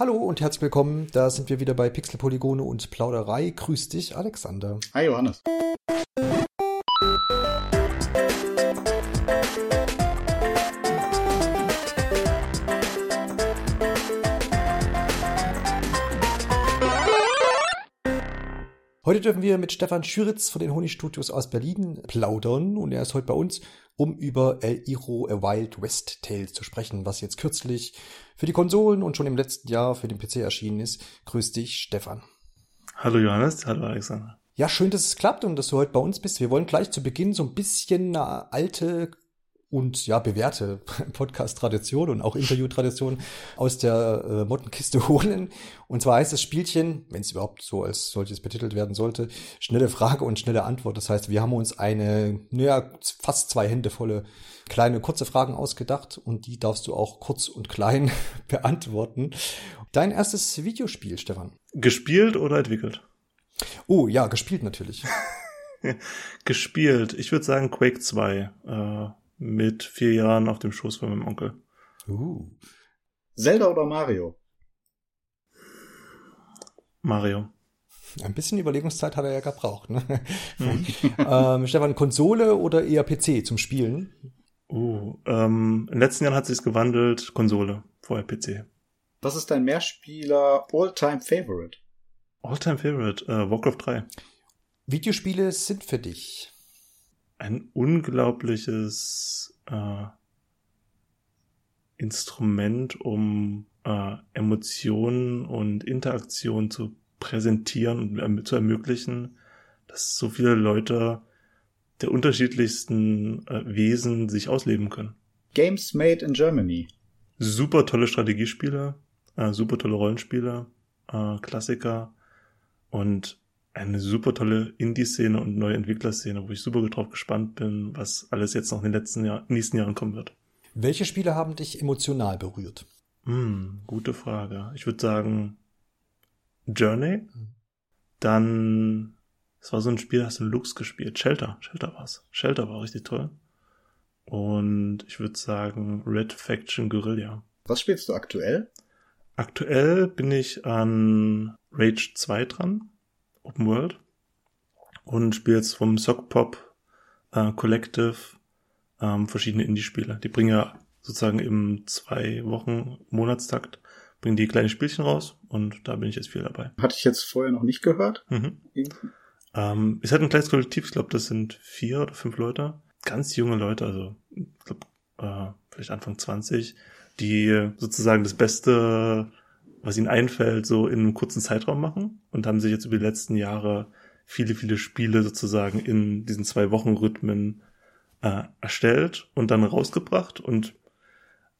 Hallo und herzlich willkommen. Da sind wir wieder bei Pixel Polygone und Plauderei. Grüß dich, Alexander. Hi, Johannes. Heute dürfen wir mit Stefan Schüritz von den Honigstudios aus Berlin plaudern und er ist heute bei uns, um über El Iro A Wild West Tales zu sprechen, was jetzt kürzlich für die Konsolen und schon im letzten Jahr für den PC erschienen ist. Grüß dich, Stefan. Hallo Johannes, hallo Alexander. Ja, schön, dass es klappt und dass du heute bei uns bist. Wir wollen gleich zu Beginn so ein bisschen eine alte und ja, bewährte Podcast-Tradition und auch Interview-Tradition aus der äh, Mottenkiste holen. Und zwar heißt das Spielchen, wenn es überhaupt so als solches betitelt werden sollte, schnelle Frage und schnelle Antwort. Das heißt, wir haben uns eine, naja, fast zwei Hände volle kleine, kurze Fragen ausgedacht und die darfst du auch kurz und klein beantworten. Dein erstes Videospiel, Stefan? Gespielt oder entwickelt? Oh, ja, gespielt natürlich. gespielt. Ich würde sagen Quake 2. Äh mit vier Jahren auf dem Schoß von meinem Onkel. Uh. Zelda oder Mario? Mario. Ein bisschen Überlegungszeit hat er ja gebraucht. Ne? Mhm. ähm, Stefan, Konsole oder eher PC zum Spielen? Uh, ähm, in den letzten Jahren hat sich's gewandelt, Konsole, vorher PC. Was ist dein Mehrspieler All-Time Favorite? All-Time Favorite, äh, Warcraft 3. Videospiele sind für dich ein unglaubliches äh, Instrument, um äh, Emotionen und Interaktion zu präsentieren und zu ermöglichen, dass so viele Leute der unterschiedlichsten äh, Wesen sich ausleben können. Games Made in Germany. Super tolle Strategiespiele, äh, super tolle Rollenspiele, äh, Klassiker und eine super tolle Indie-Szene und neue Entwicklerszene, wo ich super drauf gespannt bin, was alles jetzt noch in den letzten Jahr, nächsten Jahren kommen wird. Welche Spiele haben dich emotional berührt? Hm, gute Frage. Ich würde sagen Journey. Dann, es war so ein Spiel, hast du Lux gespielt. Shelter, Shelter war's. Shelter war richtig toll. Und ich würde sagen Red Faction Guerilla. Was spielst du aktuell? Aktuell bin ich an Rage 2 dran. Open World und spiele jetzt vom Sock Pop äh, Collective ähm, verschiedene Indie-Spiele. Die bringen ja sozusagen im zwei Wochen Monatstakt bringen die kleine Spielchen raus und da bin ich jetzt viel dabei. Hatte ich jetzt vorher noch nicht gehört. Mhm. Ähm, ist halt ein kleines Kollektiv, ich glaube, das sind vier oder fünf Leute. Ganz junge Leute, also ich glaube, äh, vielleicht Anfang 20, die sozusagen das beste was ihnen einfällt, so in einem kurzen Zeitraum machen und haben sich jetzt über die letzten Jahre viele, viele Spiele sozusagen in diesen zwei Wochen Rhythmen äh, erstellt und dann rausgebracht. Und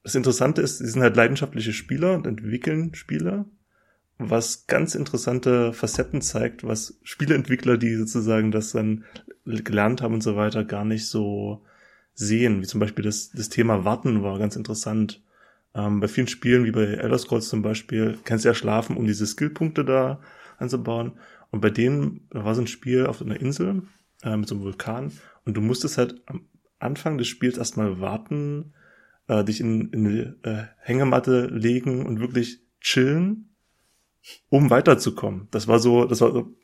das Interessante ist, sie sind halt leidenschaftliche Spieler und entwickeln Spiele, was ganz interessante Facetten zeigt, was Spieleentwickler, die sozusagen das dann gelernt haben und so weiter, gar nicht so sehen. Wie zum Beispiel das, das Thema Warten war ganz interessant ähm, bei vielen Spielen, wie bei Elder Scrolls zum Beispiel, kannst du ja schlafen, um diese Skillpunkte da anzubauen. Und bei denen da war so ein Spiel auf einer Insel äh, mit so einem Vulkan und du musstest halt am Anfang des Spiels erstmal warten, äh, dich in, in eine äh, Hängematte legen und wirklich chillen, um weiterzukommen. Das war so, das war so,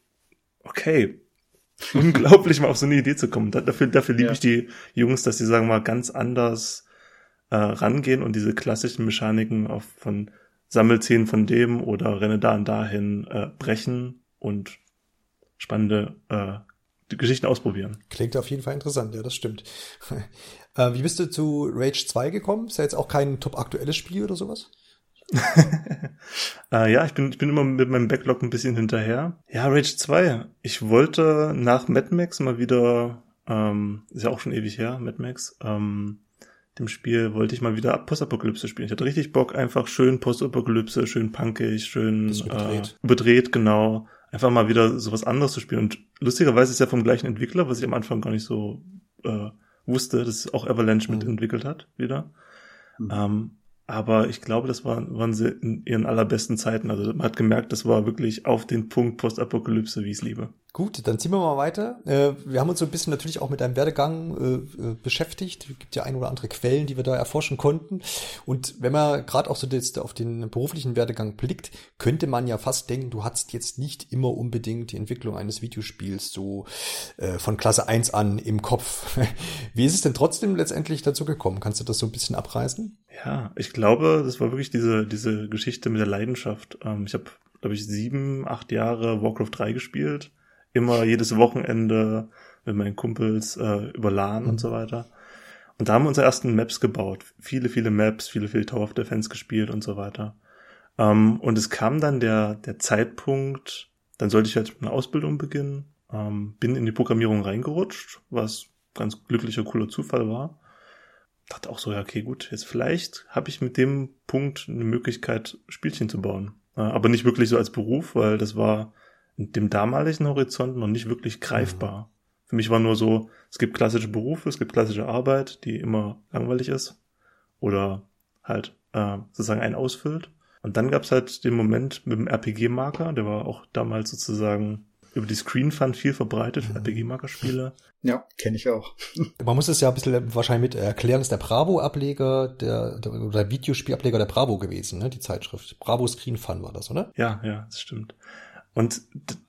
okay, unglaublich mal auf so eine Idee zu kommen. dafür dafür liebe ja. ich die Jungs, dass sie sagen mal ganz anders äh, rangehen und diese klassischen Mechaniken auf von Sammelzähnen von dem oder renne da und dahin äh, brechen und spannende äh, Geschichten ausprobieren. Klingt auf jeden Fall interessant, ja, das stimmt. äh, wie bist du zu Rage 2 gekommen? Ist ja jetzt auch kein top aktuelles Spiel oder sowas? äh, ja, ich bin, ich bin immer mit meinem Backlog ein bisschen hinterher. Ja, Rage 2. Ich wollte nach Mad Max mal wieder, ähm, ist ja auch schon ewig her, Mad Max, ähm, dem Spiel wollte ich mal wieder Postapokalypse spielen. Ich hatte richtig Bock, einfach schön Postapokalypse, schön punkig, schön überdreht. Äh, überdreht, genau. Einfach mal wieder sowas anderes zu spielen. Und lustigerweise ist ja vom gleichen Entwickler, was ich am Anfang gar nicht so äh, wusste, dass auch Avalanche mhm. mitentwickelt hat, wieder. Mhm. Ähm, aber ich glaube, das waren, waren sie in ihren allerbesten Zeiten. Also man hat gemerkt, das war wirklich auf den Punkt Postapokalypse, wie ich es liebe. Gut, dann ziehen wir mal weiter. Äh, wir haben uns so ein bisschen natürlich auch mit deinem Werdegang äh, äh, beschäftigt. Es gibt ja ein oder andere Quellen, die wir da erforschen konnten. Und wenn man gerade auch so jetzt auf den beruflichen Werdegang blickt, könnte man ja fast denken, du hattest jetzt nicht immer unbedingt die Entwicklung eines Videospiels so von Klasse 1 an im Kopf. Wie ist es denn trotzdem letztendlich dazu gekommen? Kannst du das so ein bisschen abreißen? Ja, ich glaube, das war wirklich diese, diese Geschichte mit der Leidenschaft. Ähm, ich habe, glaube ich, sieben, acht Jahre Warcraft 3 gespielt. Immer jedes Wochenende mit meinen Kumpels äh, über LAN mhm. und so weiter. Und da haben wir unsere ersten Maps gebaut. Viele, viele Maps, viele, viele Tower of Defense gespielt und so weiter. Ähm, und es kam dann der, der Zeitpunkt, dann sollte ich halt eine Ausbildung beginnen, ähm, bin in die Programmierung reingerutscht, was ganz glücklicher, cooler Zufall war dachte auch so, ja, okay, gut, jetzt vielleicht habe ich mit dem Punkt eine Möglichkeit, Spielchen zu bauen. Aber nicht wirklich so als Beruf, weil das war in dem damaligen Horizont noch nicht wirklich greifbar. Mhm. Für mich war nur so, es gibt klassische Berufe, es gibt klassische Arbeit, die immer langweilig ist oder halt äh, sozusagen einen ausfüllt. Und dann gab es halt den Moment mit dem RPG-Marker, der war auch damals sozusagen über die Screen Fun viel verbreitet, mhm. RPG-Marker-Spiele. Ja, kenne ich auch. Man muss es ja ein bisschen wahrscheinlich mit erklären, ist der Bravo-Ableger, der, der, oder Videospielableger der Bravo gewesen, ne, die Zeitschrift. Bravo Screen Fun war das, oder? Ja, ja, das stimmt. Und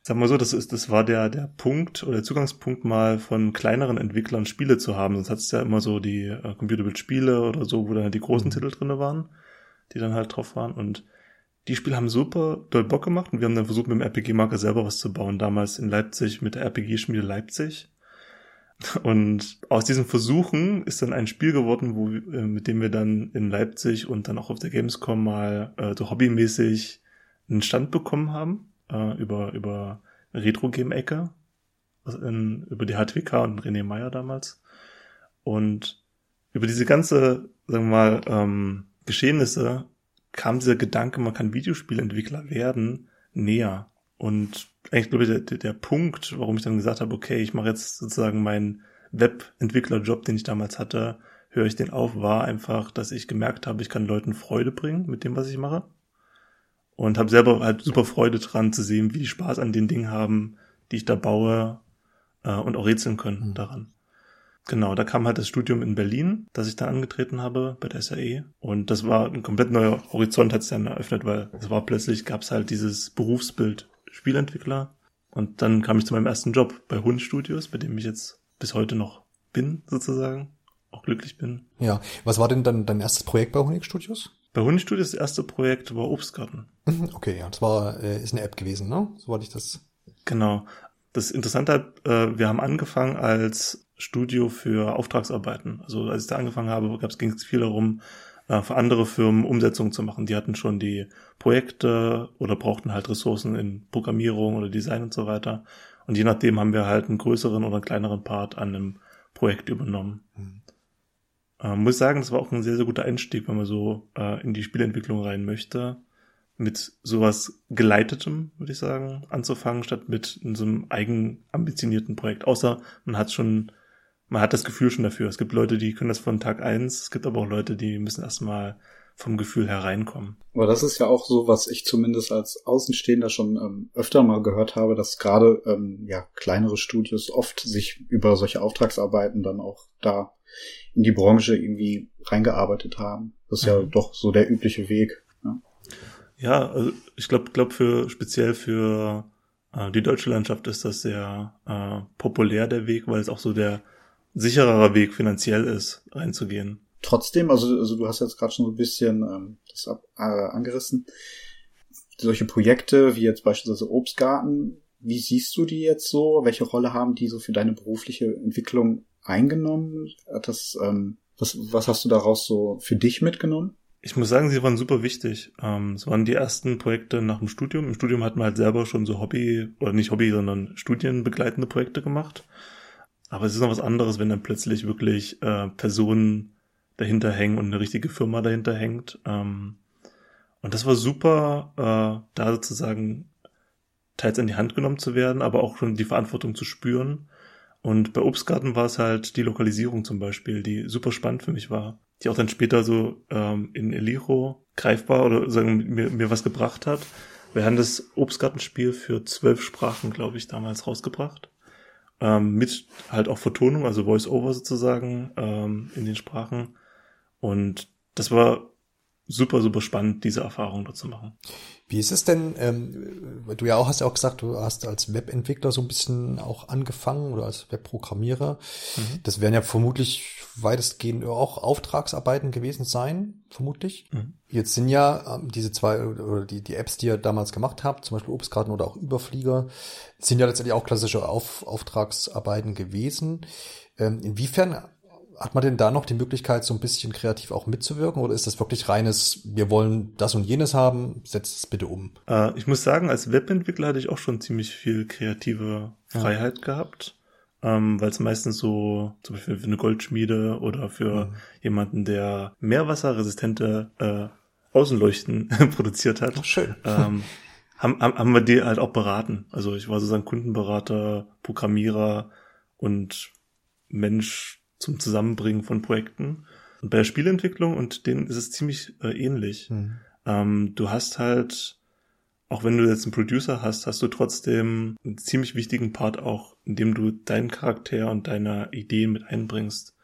sagen wir so, das ist, das war der, der Punkt oder der Zugangspunkt mal von kleineren Entwicklern Spiele zu haben. Sonst hat es ja immer so die äh, Computerbild-Spiele oder so, wo dann die großen mhm. Titel drinne waren, die dann halt drauf waren. Und die Spiele haben super doll Bock gemacht und wir haben dann versucht, mit dem RPG-Marker selber was zu bauen, damals in Leipzig mit der RPG-Schmiede Leipzig. Und aus diesen Versuchen ist dann ein Spiel geworden, wo, äh, mit dem wir dann in Leipzig und dann auch auf der Gamescom mal äh, so hobbymäßig einen Stand bekommen haben äh, über, über Retro-Game-Ecke, über die HTWK und René Meyer damals. Und über diese ganze, sagen wir mal, ähm, Geschehnisse kam dieser Gedanke, man kann Videospielentwickler werden, näher. Und eigentlich glaube ich, der, der Punkt, warum ich dann gesagt habe, okay, ich mache jetzt sozusagen meinen Webentwicklerjob, den ich damals hatte, höre ich den auf, war einfach, dass ich gemerkt habe, ich kann Leuten Freude bringen mit dem, was ich mache. Und habe selber halt super Freude dran zu sehen, wie die Spaß an den Dingen haben, die ich da baue äh, und auch rätseln können mhm. daran. Genau, da kam halt das Studium in Berlin, das ich da angetreten habe bei der SAE. Und das war ein komplett neuer Horizont, hat sich dann eröffnet, weil es war plötzlich, gab es halt dieses Berufsbild Spielentwickler. Und dann kam ich zu meinem ersten Job bei Hund Studios, bei dem ich jetzt bis heute noch bin, sozusagen. Auch glücklich bin. Ja, was war denn dann dein erstes Projekt bei Honig Studios? Bei Honig Studios das erste Projekt war Obstgarten. Mhm, okay, ja, das war, äh, ist eine App gewesen, ne? Soweit ich das. Genau. Das Interessante, äh, wir haben angefangen als Studio für Auftragsarbeiten. Also als ich da angefangen habe, ging es viel darum, äh, für andere Firmen Umsetzungen zu machen. Die hatten schon die Projekte oder brauchten halt Ressourcen in Programmierung oder Design und so weiter. Und je nachdem haben wir halt einen größeren oder einen kleineren Part an einem Projekt übernommen. Mhm. Äh, muss sagen, das war auch ein sehr, sehr guter Einstieg, wenn man so äh, in die Spielentwicklung rein möchte mit sowas geleitetem, würde ich sagen, anzufangen, statt mit so einem eigen ambitionierten Projekt. Außer man hat schon, man hat das Gefühl schon dafür. Es gibt Leute, die können das von Tag eins. Es gibt aber auch Leute, die müssen erstmal vom Gefühl hereinkommen. Aber das ist ja auch so, was ich zumindest als Außenstehender schon ähm, öfter mal gehört habe, dass gerade ähm, ja kleinere Studios oft sich über solche Auftragsarbeiten dann auch da in die Branche irgendwie reingearbeitet haben. Das ist mhm. ja doch so der übliche Weg. Ja, also ich glaube, glaub für speziell für äh, die deutsche Landschaft ist das sehr äh, populär der Weg, weil es auch so der sichererer Weg finanziell ist, reinzugehen. Trotzdem, also, also du hast jetzt gerade schon so ein bisschen ähm, das ab, äh, angerissen. Solche Projekte wie jetzt beispielsweise Obstgarten, wie siehst du die jetzt so? Welche Rolle haben die so für deine berufliche Entwicklung eingenommen? Das, ähm, was, was hast du daraus so für dich mitgenommen? Ich muss sagen, sie waren super wichtig. Ähm, es waren die ersten Projekte nach dem Studium. Im Studium hat man halt selber schon so Hobby, oder nicht Hobby, sondern studienbegleitende Projekte gemacht. Aber es ist noch was anderes, wenn dann plötzlich wirklich äh, Personen dahinter hängen und eine richtige Firma dahinter hängt. Ähm, und das war super, äh, da sozusagen teils in die Hand genommen zu werden, aber auch schon die Verantwortung zu spüren Und bei Obstgarten war es halt die Lokalisierung zum Beispiel, die super spannend für mich war, die auch dann später so ähm, in Elijo greifbar oder sagen mir, mir was gebracht hat. Wir haben das Obstgartenspiel für zwölf Sprachen, glaube ich, damals rausgebracht. Ähm, mit halt auch Vertonung, also Voice-Over sozusagen ähm, in den Sprachen. Und das war super, super spannend, diese Erfahrung dort zu machen. Wie ist es denn, ähm, du ja auch hast ja auch gesagt, du hast als Webentwickler so ein bisschen auch angefangen oder als Webprogrammierer. Mhm. Das werden ja vermutlich weitestgehend auch Auftragsarbeiten gewesen sein, vermutlich. Mhm. Jetzt sind ja ähm, diese zwei oder die, die Apps, die ihr damals gemacht habt, zum Beispiel Obstgarten oder auch Überflieger, sind ja letztendlich auch klassische Auf, Auftragsarbeiten gewesen. Ähm, inwiefern hat man denn da noch die Möglichkeit, so ein bisschen kreativ auch mitzuwirken? Oder ist das wirklich reines, wir wollen das und jenes haben, setzt es bitte um? Äh, ich muss sagen, als Webentwickler hatte ich auch schon ziemlich viel kreative Freiheit ja. gehabt. Ähm, weil es meistens so, zum Beispiel für eine Goldschmiede oder für mhm. jemanden, der meerwasserresistente äh, Außenleuchten produziert hat. Schön. Ähm, haben, haben wir die halt auch beraten. Also ich war sozusagen Kundenberater, Programmierer und Mensch zum Zusammenbringen von Projekten. Und bei der Spielentwicklung und denen ist es ziemlich äh, ähnlich. Mhm. Ähm, du hast halt, auch wenn du jetzt einen Producer hast, hast du trotzdem einen ziemlich wichtigen Part auch, in dem du deinen Charakter und deine Ideen mit einbringst.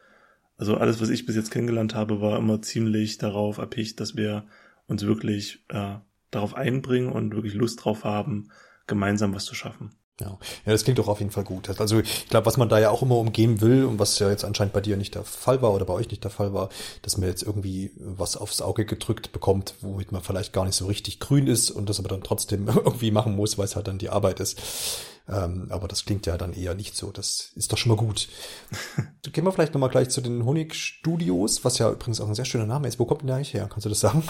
Also alles, was ich bis jetzt kennengelernt habe, war immer ziemlich darauf erpicht, dass wir uns wirklich äh, darauf einbringen und wirklich Lust drauf haben, gemeinsam was zu schaffen. Ja. ja, das klingt doch auf jeden Fall gut. Also ich glaube, was man da ja auch immer umgehen will und was ja jetzt anscheinend bei dir nicht der Fall war oder bei euch nicht der Fall war, dass man jetzt irgendwie was aufs Auge gedrückt bekommt, womit man vielleicht gar nicht so richtig grün ist und das aber dann trotzdem irgendwie machen muss, weil es halt dann die Arbeit ist. Ähm, aber das klingt ja dann eher nicht so. Das ist doch schon mal gut. Gehen wir vielleicht nochmal gleich zu den Honigstudios, was ja übrigens auch ein sehr schöner Name ist. Wo kommt denn der eigentlich her? Kannst du das sagen?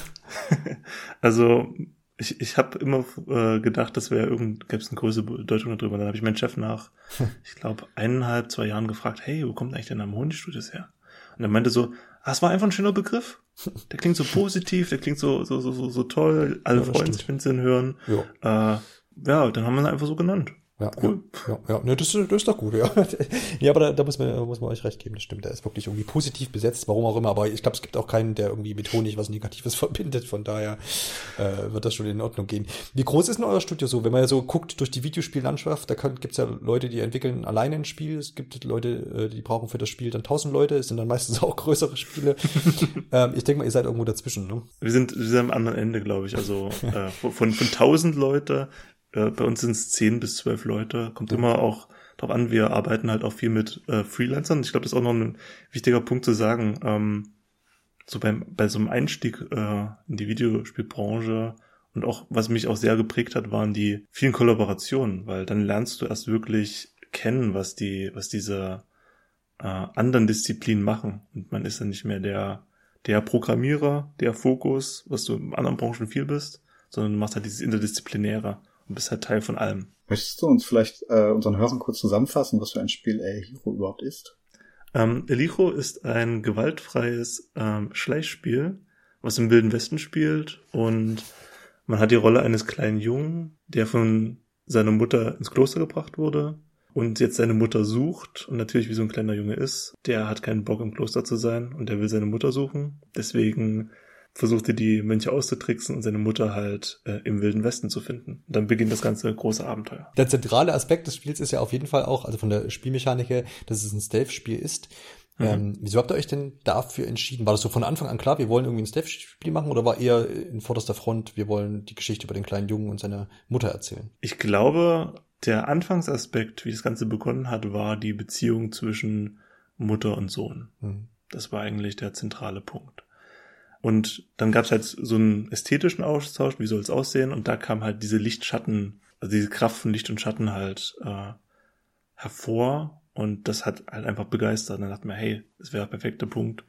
also ich, ich habe immer äh, gedacht, das wäre irgend gäbe es eine größere Bedeutung darüber. Dann habe ich meinen Chef nach, ich glaube, eineinhalb, zwei Jahren gefragt, hey, wo kommt eigentlich der Name Honigstudios her? Und er meinte so, ah, es war einfach ein schöner Begriff. Der klingt so positiv, der klingt so so so so, so toll. Alle ja, freuen sich, wenn sie ihn hören. Ja. Äh, ja, dann haben wir ihn einfach so genannt. Ja, cool. Ja, ja, ja. Ne, das, das ist doch gut, ja. ja, aber da, da muss man, muss man euch recht geben, das stimmt. Der ist wirklich irgendwie positiv besetzt, warum auch immer. Aber ich glaube, es gibt auch keinen, der irgendwie mit Honig was Negatives verbindet. Von daher äh, wird das schon in Ordnung gehen. Wie groß ist denn euer Studio so? Wenn man ja so guckt durch die Videospiellandschaft, da gibt es ja Leute, die entwickeln alleine ein Spiel. Es gibt Leute, äh, die brauchen für das Spiel dann tausend Leute. Es sind dann meistens auch größere Spiele. ähm, ich denke mal, ihr seid irgendwo dazwischen, ne? Wir sind, wir sind am anderen Ende, glaube ich. Also äh, von, von tausend Leute äh, bei uns sind es zehn bis zwölf Leute. Kommt mhm. immer auch drauf an. Wir arbeiten halt auch viel mit äh, Freelancern. Ich glaube, das ist auch noch ein wichtiger Punkt zu sagen. Ähm, so beim, bei so einem Einstieg äh, in die Videospielbranche und auch, was mich auch sehr geprägt hat, waren die vielen Kollaborationen, weil dann lernst du erst wirklich kennen, was die, was diese äh, anderen Disziplinen machen. Und man ist dann nicht mehr der, der Programmierer, der Fokus, was du in anderen Branchen viel bist, sondern du machst halt dieses Interdisziplinäre und bist halt Teil von allem. Möchtest du uns vielleicht äh, unseren Hörern kurz zusammenfassen, was für ein Spiel Eliro überhaupt ist? Ähm, Eliro ist ein gewaltfreies ähm, Schleichspiel, was im Wilden Westen spielt und man hat die Rolle eines kleinen Jungen, der von seiner Mutter ins Kloster gebracht wurde und jetzt seine Mutter sucht und natürlich wie so ein kleiner Junge ist, der hat keinen Bock im Kloster zu sein und der will seine Mutter suchen. Deswegen versuchte die Mönche auszutricksen und seine Mutter halt äh, im Wilden Westen zu finden. Und dann beginnt das ganze große Abenteuer. Der zentrale Aspekt des Spiels ist ja auf jeden Fall auch, also von der Spielmechanik her, dass es ein Stealth-Spiel ist. Mhm. Ähm, wieso habt ihr euch denn dafür entschieden? War das so von Anfang an klar, wir wollen irgendwie ein Stealth-Spiel machen oder war eher in vorderster Front, wir wollen die Geschichte über den kleinen Jungen und seine Mutter erzählen? Ich glaube, der Anfangsaspekt, wie das Ganze begonnen hat, war die Beziehung zwischen Mutter und Sohn. Mhm. Das war eigentlich der zentrale Punkt. Und dann gab es halt so einen ästhetischen Austausch, wie soll es aussehen? Und da kam halt diese Lichtschatten, also diese Kraft von Licht und Schatten halt äh, hervor. Und das hat halt einfach begeistert. Und dann dachte man, hey, das wäre der perfekte Punkt.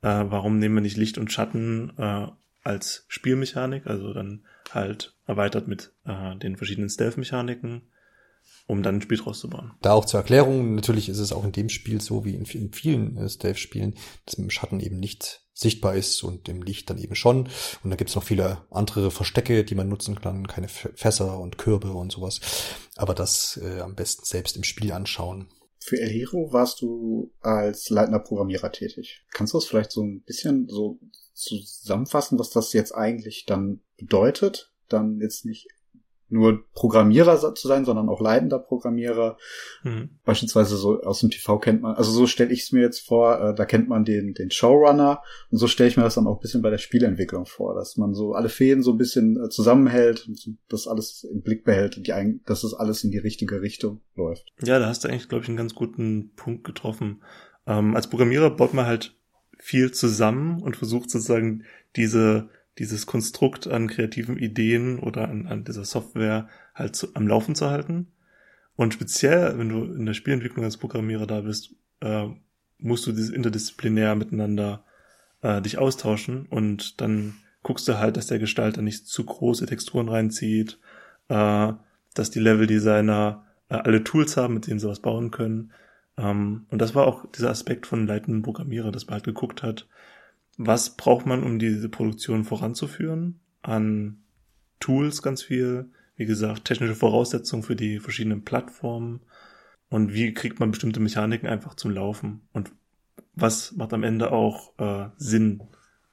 Äh, warum nehmen wir nicht Licht und Schatten äh, als Spielmechanik? Also dann halt erweitert mit äh, den verschiedenen Stealth-Mechaniken um dann ein Spiel draus zu bauen. Da auch zur Erklärung, natürlich ist es auch in dem Spiel so wie in, in vielen äh, Stealth-Spielen, dass mit dem Schatten eben nicht sichtbar ist und im Licht dann eben schon. Und da gibt's noch viele andere Verstecke, die man nutzen kann, keine Fässer und Kürbe und sowas. Aber das äh, am besten selbst im Spiel anschauen. für El Hero warst du als leitender Programmierer tätig. Kannst du das vielleicht so ein bisschen so zusammenfassen, was das jetzt eigentlich dann bedeutet? Dann jetzt nicht nur Programmierer zu sein, sondern auch leitender Programmierer. Mhm. Beispielsweise so aus dem TV kennt man, also so stelle ich es mir jetzt vor, äh, da kennt man den, den Showrunner und so stelle ich mir das dann auch ein bisschen bei der Spielentwicklung vor, dass man so alle Fäden so ein bisschen äh, zusammenhält und das alles im Blick behält und die, dass das alles in die richtige Richtung läuft. Ja, da hast du eigentlich, glaube ich, einen ganz guten Punkt getroffen. Ähm, als Programmierer baut man halt viel zusammen und versucht sozusagen diese dieses Konstrukt an kreativen Ideen oder an, an dieser Software halt zu, am Laufen zu halten. Und speziell, wenn du in der Spielentwicklung als Programmierer da bist, äh, musst du dieses interdisziplinär miteinander äh, dich austauschen und dann guckst du halt, dass der Gestalter nicht zu große Texturen reinzieht, äh, dass die Leveldesigner äh, alle Tools haben, mit denen sie was bauen können. Ähm, und das war auch dieser Aspekt von leitenden Programmierer, dass man halt geguckt hat, was braucht man, um diese Produktion voranzuführen? An Tools ganz viel, wie gesagt, technische Voraussetzungen für die verschiedenen Plattformen. Und wie kriegt man bestimmte Mechaniken einfach zum Laufen? Und was macht am Ende auch äh, Sinn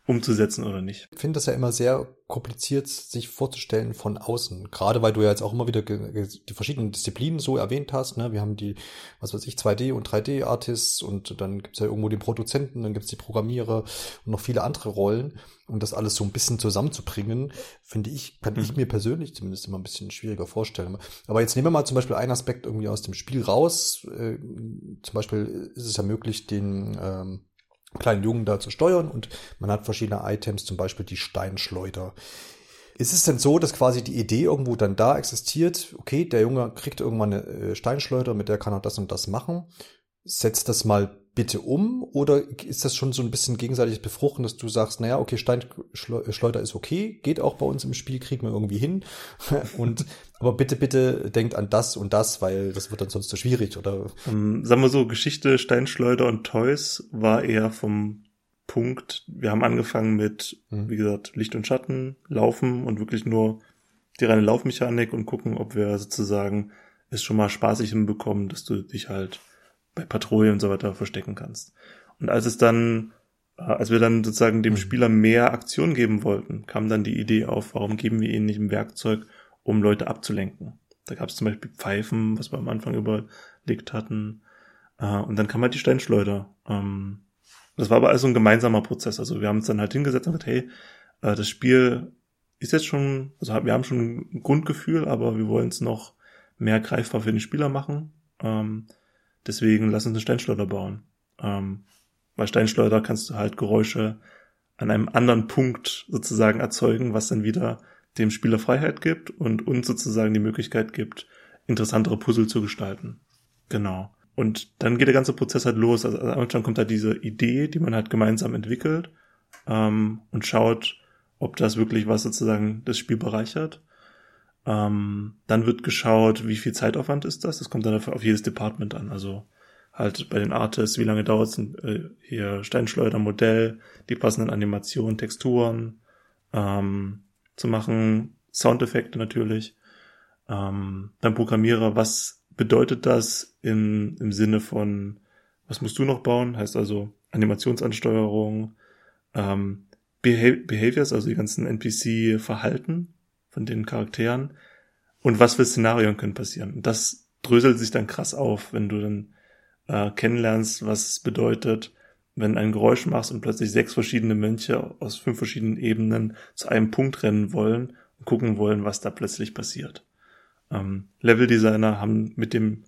umzusetzen oder nicht. Ich finde das ja immer sehr kompliziert, sich vorzustellen von außen. Gerade weil du ja jetzt auch immer wieder die verschiedenen Disziplinen so erwähnt hast. Ne? Wir haben die, was weiß ich, 2D- und 3D-Artists und dann gibt's ja irgendwo den Produzenten, dann gibt's die Programmierer und noch viele andere Rollen. Um das alles so ein bisschen zusammenzubringen, finde ich, kann ich mhm. mir persönlich zumindest immer ein bisschen schwieriger vorstellen. Aber jetzt nehmen wir mal zum Beispiel einen Aspekt irgendwie aus dem Spiel raus. Äh, zum Beispiel ist es ja möglich, den ähm, kleinen Jungen da zu steuern und man hat verschiedene Items, zum Beispiel die Steinschleuder. Ist es denn so, dass quasi die Idee irgendwo dann da existiert, okay, der Junge kriegt irgendwann eine äh, Steinschleuder, mit der kann er das und das machen, setzt das mal bitte um oder ist das schon so ein bisschen gegenseitiges Befruchten, dass du sagst, naja, okay, Steinschleuder ist okay, geht auch bei uns im Spiel, kriegen wir irgendwie hin und aber bitte, bitte denkt an das und das, weil das wird dann sonst zu schwierig, oder? Um, ähm, sagen wir so, Geschichte Steinschleuder und Toys war eher vom Punkt, wir haben angefangen mit, mhm. wie gesagt, Licht und Schatten, Laufen und wirklich nur die reine Laufmechanik und gucken, ob wir sozusagen es schon mal spaßig hinbekommen, dass du dich halt bei Patrouille und so weiter verstecken kannst. Und als es dann, äh, als wir dann sozusagen dem mhm. Spieler mehr Aktion geben wollten, kam dann die Idee auf, warum geben wir ihnen nicht ein Werkzeug, um Leute abzulenken. Da gab es zum Beispiel Pfeifen, was wir am Anfang überlegt hatten. Äh, und dann kam halt die Steinschleuder. Ähm, das war aber also ein gemeinsamer Prozess. Also wir haben uns dann halt hingesetzt und gesagt, hey, äh, das Spiel ist jetzt schon, also wir haben schon ein Grundgefühl, aber wir wollen es noch mehr greifbar für den Spieler machen. Deswegen lass uns eine Steinschleuder bauen. Ähm, weil Steinschleuder kannst du halt Geräusche an einem anderen Punkt sozusagen erzeugen, was dann wieder dem Spieler Freiheit gibt und uns sozusagen die Möglichkeit gibt, interessantere Puzzle zu gestalten. Genau. Und dann geht der ganze Prozess halt los. Also am Anfang kommt halt diese Idee, die man halt gemeinsam entwickelt ähm, und schaut, ob das wirklich was sozusagen das Spiel bereichert. Ähm, dann wird geschaut, wie viel Zeitaufwand ist das. Das kommt dann auf jedes Department an. Also halt bei den Artists, wie lange dauert es äh, hier Steinschleuder, Modell, die passenden Animationen, Texturen, ähm, zu machen, Soundeffekte natürlich. Ähm, dann Programmierer, was bedeutet das in, im Sinne von, was musst du noch bauen? Heißt also Animationsansteuerung, ähm, Behaviors, also die ganzen NPC-Verhalten von den Charakteren und was für Szenarien können passieren. Und das dröselt sich dann krass auf, wenn du dann äh, kennenlernst, was es bedeutet, wenn ein Geräusch machst und plötzlich sechs verschiedene Mönche aus fünf verschiedenen Ebenen zu einem Punkt rennen wollen und gucken wollen, was da plötzlich passiert. Ähm, Leveldesigner haben mit dem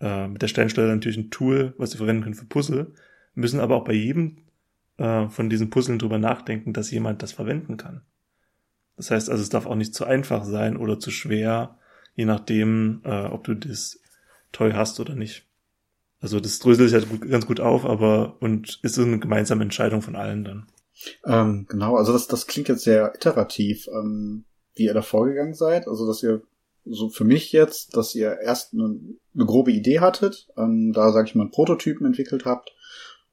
äh, mit der Steinschleuder natürlich ein Tool, was sie verwenden können für Puzzle, müssen aber auch bei jedem äh, von diesen Puzzeln drüber nachdenken, dass jemand das verwenden kann. Das heißt also, es darf auch nicht zu einfach sein oder zu schwer, je nachdem, äh, ob du das Toy hast oder nicht. Also das dröselt sich halt gut, ganz gut auf, aber und ist eine gemeinsame Entscheidung von allen dann. Ähm, genau, also das, das klingt jetzt sehr iterativ, ähm, wie ihr da vorgegangen seid. Also dass ihr so für mich jetzt, dass ihr erst eine, eine grobe Idee hattet, ähm, da sage ich mal einen Prototypen entwickelt habt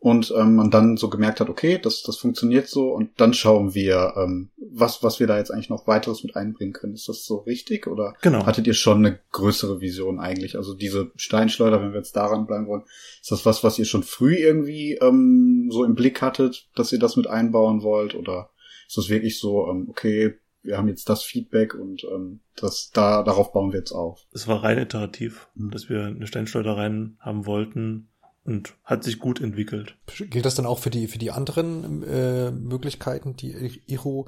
und ähm, man dann so gemerkt hat, okay, das, das funktioniert so und dann schauen wir, ähm, was, was wir da jetzt eigentlich noch weiteres mit einbringen können. Ist das so richtig oder Genau. hattet ihr schon eine größere Vision eigentlich? Also diese Steinschleuder, wenn wir jetzt daran bleiben wollen, ist das was, was ihr schon früh irgendwie ähm, so im Blick hattet, dass ihr das mit einbauen wollt oder ist das wirklich so, ähm, okay, wir haben jetzt das Feedback und ähm, das da darauf bauen wir jetzt auf. Es war rein iterativ, Mhm. dass wir eine Steinschleuder rein haben wollten und hat sich gut entwickelt. Gilt das dann auch für die, für die anderen äh, Möglichkeiten, die Iro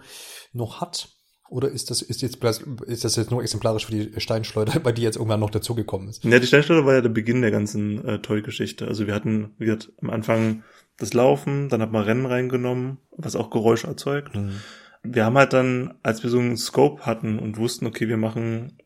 noch hat? Oder ist das, ist jetzt, ist das jetzt nur exemplarisch für die Steinschleuder, bei die jetzt irgendwann noch dazugekommen ist? Ja, die Steinschleuder war ja der Beginn der ganzen äh, Toy-Geschichte. Also wir hatten, wie gesagt, am Anfang das Laufen, dann hat man Rennen reingenommen, was auch Geräusch erzeugt. Mhm. Wir haben halt dann, als wir so einen Scope hatten und wussten, okay, wir machen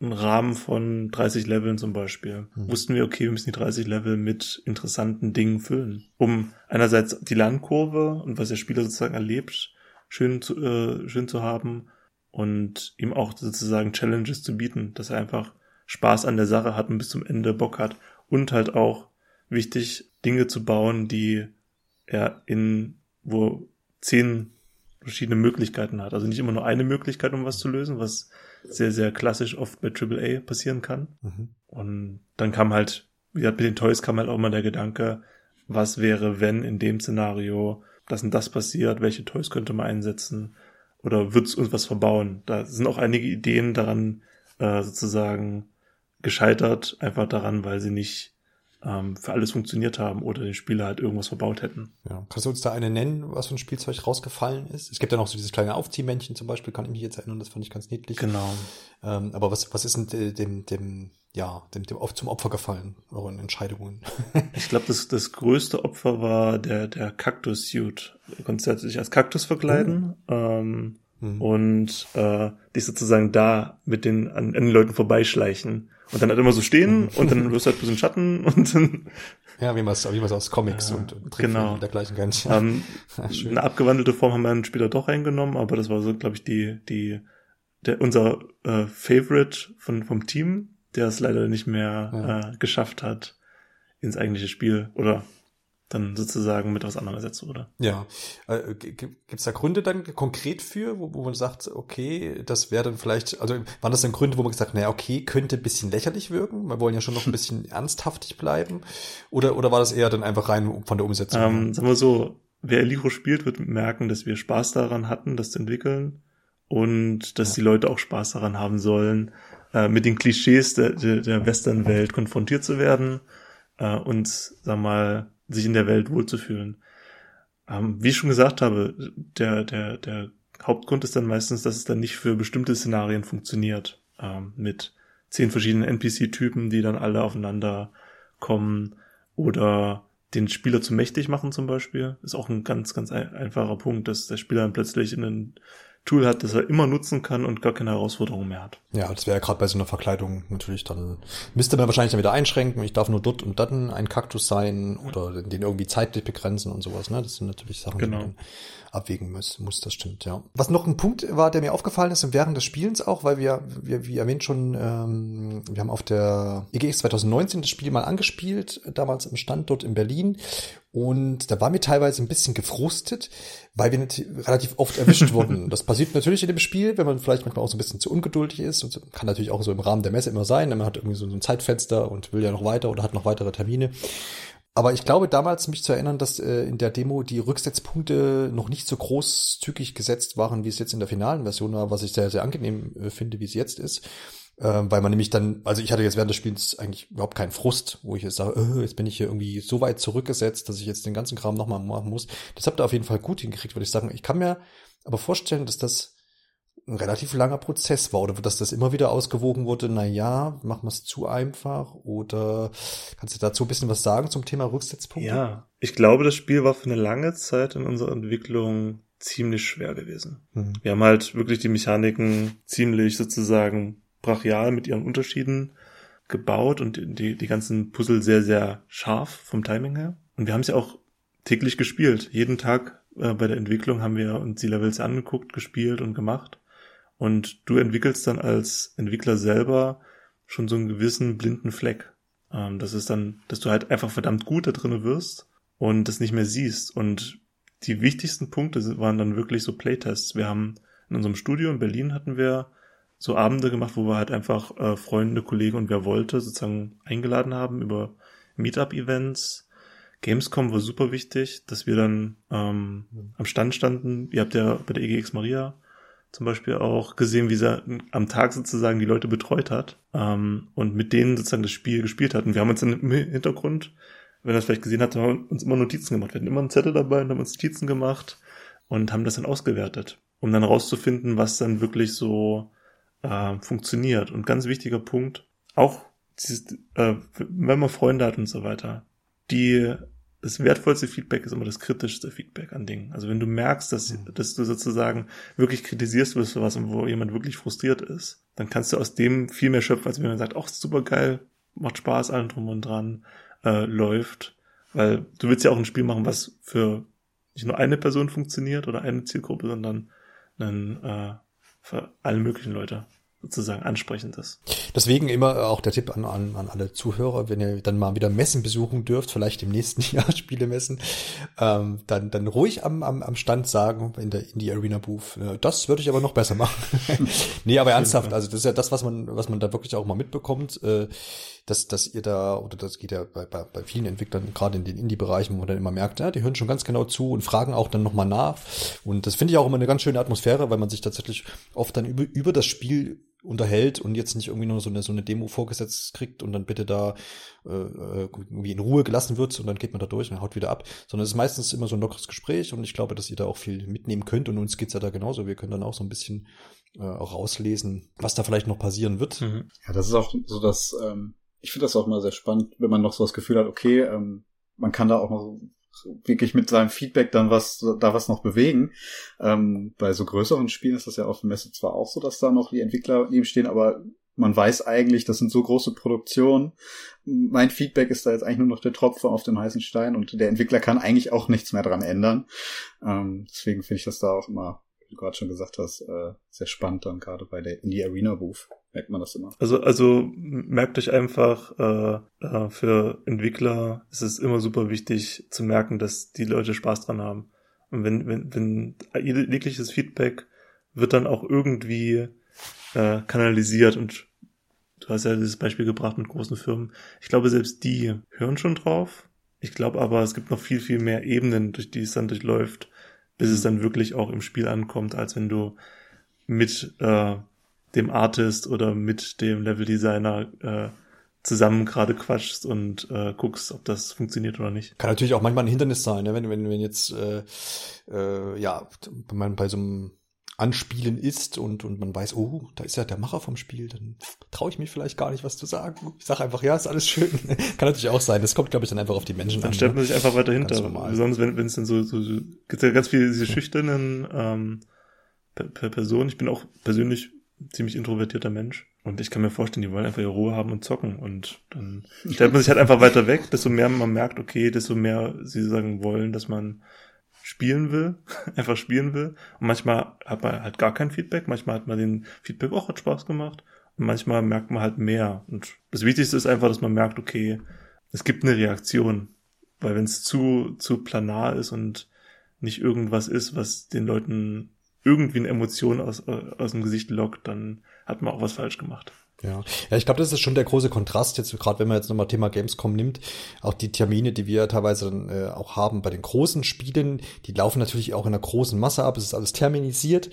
einen Rahmen von 30 Leveln zum Beispiel, Mhm. wussten wir, okay, wir müssen die 30 Level mit interessanten Dingen füllen, um einerseits die Lernkurve und was der Spieler sozusagen erlebt, schön zu, äh, schön zu haben und ihm auch sozusagen Challenges zu bieten, dass er einfach Spaß an der Sache hat und bis zum Ende Bock hat und halt auch wichtig, Dinge zu bauen, die er in, wo zehn verschiedene Möglichkeiten hat. Also nicht immer nur eine Möglichkeit, um was zu lösen, was sehr, sehr klassisch oft bei AAA passieren kann. Mhm. Und dann kam halt, wie gesagt, mit den Toys kam halt auch mal der Gedanke, was wäre, wenn in dem Szenario das und das passiert, welche Toys könnte man einsetzen oder wird's uns was verbauen? Da sind auch einige Ideen daran äh, sozusagen gescheitert, einfach daran, weil sie nicht ähm, für alles funktioniert haben oder den Spieler halt irgendwas verbaut hätten. Ja. Kannst du uns da eine nennen, was für ein Spielzeug rausgefallen ist? Es gibt ja noch so dieses kleine Aufziehmännchen zum Beispiel, kann ich mich jetzt erinnern, das fand ich ganz niedlich. Genau. Ähm, aber was, was ist denn de- dem, dem, ja, dem, dem zum Opfer gefallen, euren Entscheidungen? Ich glaube, das, das größte Opfer war der, der Cactus-Suit. Du konntest dich als Kaktus verkleiden ähm, Hm. und äh, dich sozusagen da mit den an, an den Leuten vorbeischleichen. Und dann halt immer so stehen und dann wirst du halt ein bisschen Schatten und dann Ja, wie man es aus Comics Ja, und, genau. und dergleichen kennt. ähm, Ja, eine abgewandelte Form haben wir dann später doch reingenommen, aber das war so, glaube ich, die, die, der, unser äh, Favorite von, vom Team, der es leider nicht mehr Ja. äh, geschafft hat ins eigentliche Spiel oder dann sozusagen mit was anderem ersetzt wurde. Ja. Äh, Gibt es da Gründe dann konkret für, wo, wo man sagt, okay, das wäre dann vielleicht, also waren das dann Gründe, wo man gesagt hat, naja, okay, könnte ein bisschen lächerlich wirken, wir wollen ja schon noch ein bisschen ernsthaftig bleiben? Oder, oder war das eher dann einfach rein von der Umsetzung? Ähm, sagen wir so, wer Elijo spielt, wird merken, dass wir Spaß daran hatten, das zu entwickeln und dass die Leute auch Spaß daran haben sollen, äh, mit den Klischees der, der, der Western-Welt konfrontiert zu werden äh, und, sag mal, sich in der Welt wohlzufühlen. Ähm, wie ich schon gesagt habe, der, der, der Hauptgrund ist dann meistens, dass es dann nicht für bestimmte Szenarien funktioniert. Ähm, mit zehn verschiedenen NPC-Typen, die dann alle aufeinander kommen oder den Spieler zu mächtig machen zum Beispiel, ist auch ein ganz, ganz ein, einfacher Punkt, dass der Spieler dann plötzlich ein Tool hat, das er immer nutzen kann und gar keine Herausforderung mehr hat. Ja, das wäre ja gerade bei so einer Verkleidung natürlich dann, müsste man wahrscheinlich dann wieder einschränken, ich darf nur dort und dann ein Kaktus sein oder den irgendwie zeitlich begrenzen und sowas, ne? Das sind natürlich Sachen, Genau. die man abwägen muss, muss, das stimmt, ja. Was noch ein Punkt war, der mir aufgefallen ist während des Spielens auch, weil wir, wir wie erwähnt schon, ähm, wir haben auf der EGX 2019 das Spiel mal angespielt, damals im Standort in Berlin und da war mir teilweise ein bisschen gefrustet, weil wir relativ oft erwischt wurden. Das passiert natürlich in dem Spiel, wenn man vielleicht manchmal auch so ein bisschen zu ungeduldig ist. Und kann natürlich auch so im Rahmen der Messe immer sein. Man hat irgendwie so ein Zeitfenster und will ja noch weiter oder hat noch weitere Termine. Aber ich glaube damals mich zu erinnern, dass äh, in der Demo die Rücksetzpunkte noch nicht so großzügig gesetzt waren, wie es jetzt in der finalen Version war, was ich sehr, sehr angenehm äh, finde, wie es jetzt ist. Ähm, weil man nämlich dann, also ich hatte jetzt während des Spiels eigentlich überhaupt keinen Frust, wo ich jetzt sage, äh, jetzt bin ich hier irgendwie so weit zurückgesetzt, dass ich jetzt den ganzen Kram nochmal machen muss. Das habt ihr auf jeden Fall gut hingekriegt, würde ich sagen. Ich kann mir aber vorstellen, dass das ein relativ langer Prozess war oder dass das immer wieder ausgewogen wurde, na ja, machen wir es zu einfach oder kannst du dazu ein bisschen was sagen zum Thema Rücksetzpunkte? Ja, ich glaube, das Spiel war für eine lange Zeit in unserer Entwicklung ziemlich schwer gewesen. Hm. Wir haben halt wirklich die Mechaniken ziemlich sozusagen brachial mit ihren Unterschieden gebaut und die, die ganzen Puzzle sehr, sehr scharf vom Timing her. Und wir haben es ja auch täglich gespielt. Jeden Tag äh, bei der Entwicklung haben wir uns die Levels angeguckt, gespielt und gemacht. Und du entwickelst dann als Entwickler selber schon so einen gewissen blinden Fleck. Ähm, das ist dann, dass du halt einfach verdammt gut da drin wirst und das nicht mehr siehst. Und die wichtigsten Punkte waren dann wirklich so Playtests. Wir haben in unserem Studio in Berlin hatten wir so Abende gemacht, wo wir halt einfach äh, Freunde, Kollegen und wer wollte sozusagen eingeladen haben über Meetup-Events. Gamescom war super wichtig, dass wir dann ähm, am Stand standen. Ihr habt ja bei der EGX Maria zum Beispiel auch gesehen, wie sie am Tag sozusagen die Leute betreut hat ähm, und mit denen sozusagen das Spiel gespielt hat. Und wir haben uns im Hintergrund, wenn ihr das vielleicht gesehen habt, haben wir uns immer Notizen gemacht. Wir hatten immer einen Zettel dabei und haben uns Notizen gemacht und haben das dann ausgewertet, um dann rauszufinden, was dann wirklich so äh, funktioniert. Und ganz wichtiger Punkt, auch dieses, äh, wenn man Freunde hat und so weiter, die das wertvollste Feedback ist immer das kritischste Feedback an Dingen. Also wenn du merkst, dass, mhm. dass du sozusagen wirklich kritisierst wirst für was, wo jemand wirklich frustriert ist, dann kannst du aus dem viel mehr schöpfen, als wenn man sagt, ach, super geil, macht Spaß, allen drum und dran, äh, läuft. Weil du willst ja auch ein Spiel machen, was für nicht nur eine Person funktioniert oder eine Zielgruppe, sondern dann, äh, für alle möglichen Leute sozusagen ansprechend ist. Deswegen immer auch der Tipp an, an, an alle Zuhörer, wenn ihr dann mal wieder Messen besuchen dürft, vielleicht im nächsten Jahr Spielemessen, ähm, dann, dann ruhig am, am, am Stand sagen, in der Indie Arena Booth, äh, das würde ich aber noch besser machen. nee, aber ernsthaft, also das ist ja das, was man, was man da wirklich auch mal mitbekommt, äh, dass, dass ihr da, oder das geht ja bei, bei, bei vielen Entwicklern, gerade in den Indie-Bereichen, wo man dann immer merkt, ja, die hören schon ganz genau zu und fragen auch dann nochmal nach. Und das finde ich auch immer eine ganz schöne Atmosphäre, weil man sich tatsächlich oft dann über, über das Spiel unterhält und jetzt nicht irgendwie nur so eine, so eine Demo vorgesetzt kriegt und dann bitte da äh, äh, irgendwie in Ruhe gelassen wird und dann geht man da durch und haut wieder ab, sondern es ist meistens immer so ein lockeres Gespräch und ich glaube, dass ihr da auch viel mitnehmen könnt und uns geht's ja da genauso. Wir können dann auch so ein bisschen äh, auch rauslesen, was da vielleicht noch passieren wird. Mhm. Ja, das ist auch so, dass ähm, ich finde das auch mal sehr spannend, wenn man noch so das Gefühl hat, okay, ähm, man kann da auch noch wirklich mit seinem Feedback dann was, da was noch bewegen. Ähm, bei so größeren Spielen ist das ja auf der Messe zwar auch so, dass da noch die Entwickler neben aber man weiß eigentlich, das sind so große Produktionen. Mein Feedback ist da jetzt eigentlich nur noch der Tropfen auf dem heißen Stein und der Entwickler kann eigentlich auch nichts mehr dran ändern. Ähm, deswegen finde ich das da auch immer, wie du gerade schon gesagt hast, äh, sehr spannend dann gerade bei der Indie Arena Booth merkt man das immer. Also, also merkt euch einfach, äh, äh, für Entwickler ist es immer super wichtig zu merken, dass die Leute Spaß dran haben. Und wenn, wenn, wenn jegliches Feedback wird dann auch irgendwie äh, kanalisiert und du hast ja dieses Beispiel gebracht mit großen Firmen. Ich glaube, selbst die hören schon drauf. Ich glaube aber, es gibt noch viel, viel mehr Ebenen, durch die es dann durchläuft, bis es dann wirklich auch im Spiel ankommt, als wenn du mit äh, dem Artist oder mit dem Leveldesigner äh, zusammen gerade quatschst und äh, guckst, ob das funktioniert oder nicht. Kann natürlich auch manchmal ein Hindernis sein, ne? wenn, wenn, wenn jetzt äh, äh, ja, wenn man bei so einem Anspielen ist und, und man weiß, oh, da ist ja der Macher vom Spiel, dann traue ich mich vielleicht gar nicht, was zu sagen. Ich sage einfach, ja, ist alles schön. Kann natürlich auch sein. Das kommt, glaube ich, dann einfach auf die Menschen dann an. Dann stellt man sich einfach weiter hinter. Besonders wenn wenn es dann so, so, so gibt ja ganz viele diese schüchternen ähm, per Person. Ich bin auch persönlich ziemlich introvertierter Mensch. Und ich kann mir vorstellen, die wollen einfach ihre Ruhe haben und zocken. Und dann stellt man sich halt einfach weiter weg, desto mehr man merkt, okay, desto mehr sie sagen wollen, dass man spielen will, einfach spielen will. Und manchmal hat man halt gar kein Feedback, manchmal hat man den Feedback, auch hat Spaß gemacht. Manchmal merkt man halt mehr. Und das Wichtigste ist einfach, dass man merkt, okay, es gibt eine Reaktion. Weil wenn es zu, zu planar ist und nicht irgendwas ist, was den Leuten irgendwie eine Emotion aus, äh, aus dem Gesicht lockt, dann hat man auch was falsch gemacht. Ja, ja ich glaube, das ist schon der große Kontrast jetzt, gerade wenn man jetzt nochmal Thema Gamescom nimmt, auch die Termine, die wir teilweise dann äh, auch haben bei den großen Spielen, die laufen natürlich auch in einer großen Masse ab, es ist alles terminisiert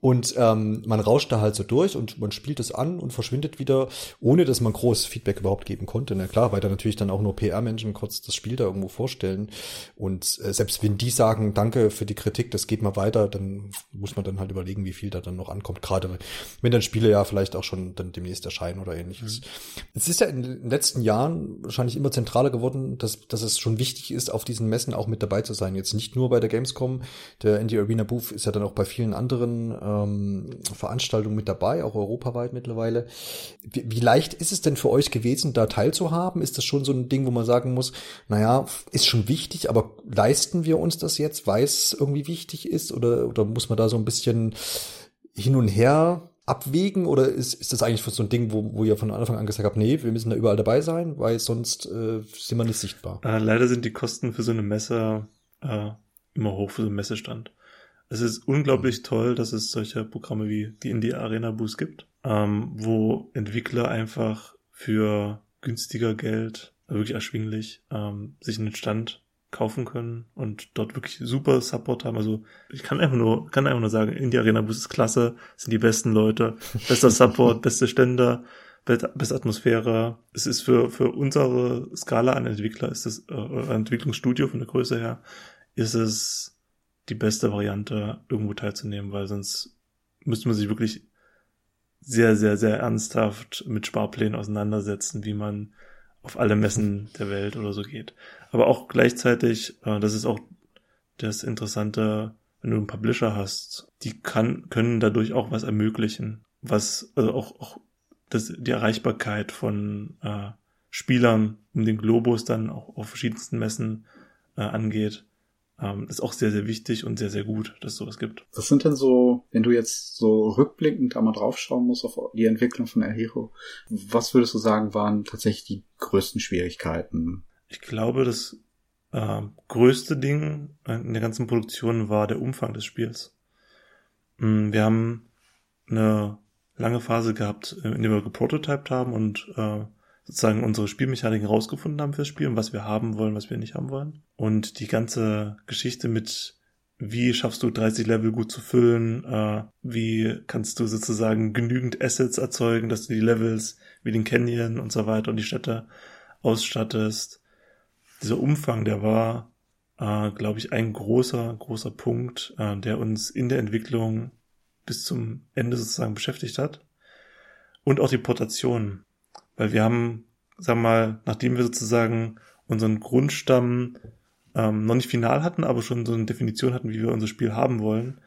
und ähm, man rauscht da halt so durch und man spielt es an und verschwindet wieder, ohne dass man groß Feedback überhaupt geben konnte. Na klar, weil da natürlich dann auch nur PR-Menschen kurz das Spiel da irgendwo vorstellen. Und äh, selbst wenn die sagen, danke für die Kritik, das geht mal weiter, dann muss man dann halt überlegen, wie viel da dann noch ankommt. Gerade wenn dann Spiele ja vielleicht auch schon dann demnächst erscheinen oder ähnliches. Mhm. Es ist ja in den letzten Jahren wahrscheinlich immer zentraler geworden, dass, dass es schon wichtig ist, auf diesen Messen auch mit dabei zu sein. Jetzt nicht nur bei der Gamescom, der Indie Arena Booth ist ja dann auch bei vielen anderen ähm, Veranstaltungen mit dabei, auch europaweit mittlerweile. Wie, wie leicht ist es denn für euch gewesen, da teilzuhaben? Ist das schon so ein Ding, wo man sagen muss, naja, ist schon wichtig, aber leisten wir uns das jetzt, weil es irgendwie wichtig ist? Oder, oder muss man da so ein bisschen hin und her abwägen oder ist, ist das eigentlich so ein Ding, wo, wo ihr von Anfang an gesagt habt, nee, wir müssen da überall dabei sein, weil sonst äh, sind wir nicht sichtbar? Äh, leider sind die Kosten für so eine Messe äh, immer hoch für so einen Messestand. Es ist unglaublich toll, dass es solche Programme wie die Indie Arena Boost gibt, ähm, wo Entwickler einfach für günstiger Geld, wirklich erschwinglich, ähm, sich einen Stand kaufen können und dort wirklich super Support haben. Also ich kann einfach nur, kann einfach nur sagen, Indie Arena Boost ist klasse, sind die besten Leute, bester Support, beste Ständer, beste Atmosphäre. Es ist für, für unsere Skala an Entwickler, ist es, äh, Entwicklungsstudio von der Größe her, ist es die beste Variante, irgendwo teilzunehmen, weil sonst müsste man sich wirklich sehr, sehr, sehr ernsthaft mit Sparplänen auseinandersetzen, wie man auf alle Messen der Welt oder so geht. Aber auch gleichzeitig, äh, das ist auch das Interessante, wenn du einen Publisher hast, die kann, können dadurch auch was ermöglichen, was also auch, auch das, die Erreichbarkeit von äh, Spielern um den Globus dann auch auf verschiedensten Messen äh, angeht ähm, ist auch sehr, sehr wichtig und sehr, sehr gut, dass es sowas gibt. Was sind denn so, wenn du jetzt so rückblickend da mal draufschauen musst auf die Entwicklung von El Hero, was würdest du sagen, waren tatsächlich die größten Schwierigkeiten? Ich glaube, das äh, größte Ding in der ganzen Produktion war der Umfang des Spiels. Mm, wir haben eine lange Phase gehabt, in der wir geprototyped haben und äh, sozusagen unsere Spielmechaniken rausgefunden haben fürs Spiel und was wir haben wollen, was wir nicht haben wollen. Und die ganze Geschichte mit wie schaffst du 30 Level gut zu füllen, äh, wie kannst du sozusagen genügend Assets erzeugen, dass du die Levels wie den Canyon und so weiter und die Städte ausstattest. Dieser Umfang, der war, äh, glaube ich, ein großer, großer Punkt, äh, der uns in der Entwicklung bis zum Ende sozusagen beschäftigt hat. Und auch die Portation. Weil wir haben, sag mal, nachdem wir sozusagen unseren Grundstamm ähm, noch nicht final hatten, aber schon so eine Definition hatten, wie wir unser Spiel haben wollen,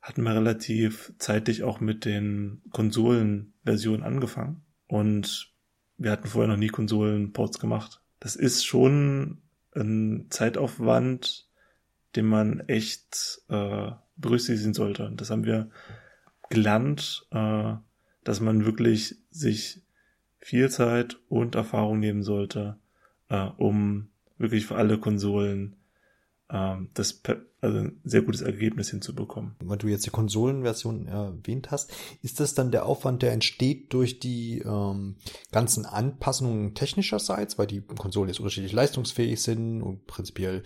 hatten wir relativ zeitig auch mit den Konsolenversionen angefangen. Und wir hatten vorher noch nie Konsolenports gemacht. Das ist schon ein Zeitaufwand, den man echt äh, berücksichtigen sollte. Und das haben wir gelernt, äh, dass man wirklich sich viel Zeit und Erfahrung nehmen sollte, äh, um wirklich für alle Konsolen das also ein sehr gutes Ergebnis hinzubekommen. Wenn du jetzt die Konsolenversion erwähnt hast, ist das dann der Aufwand, der entsteht durch die ähm, ganzen Anpassungen technischerseits, weil die Konsolen jetzt unterschiedlich leistungsfähig sind und prinzipiell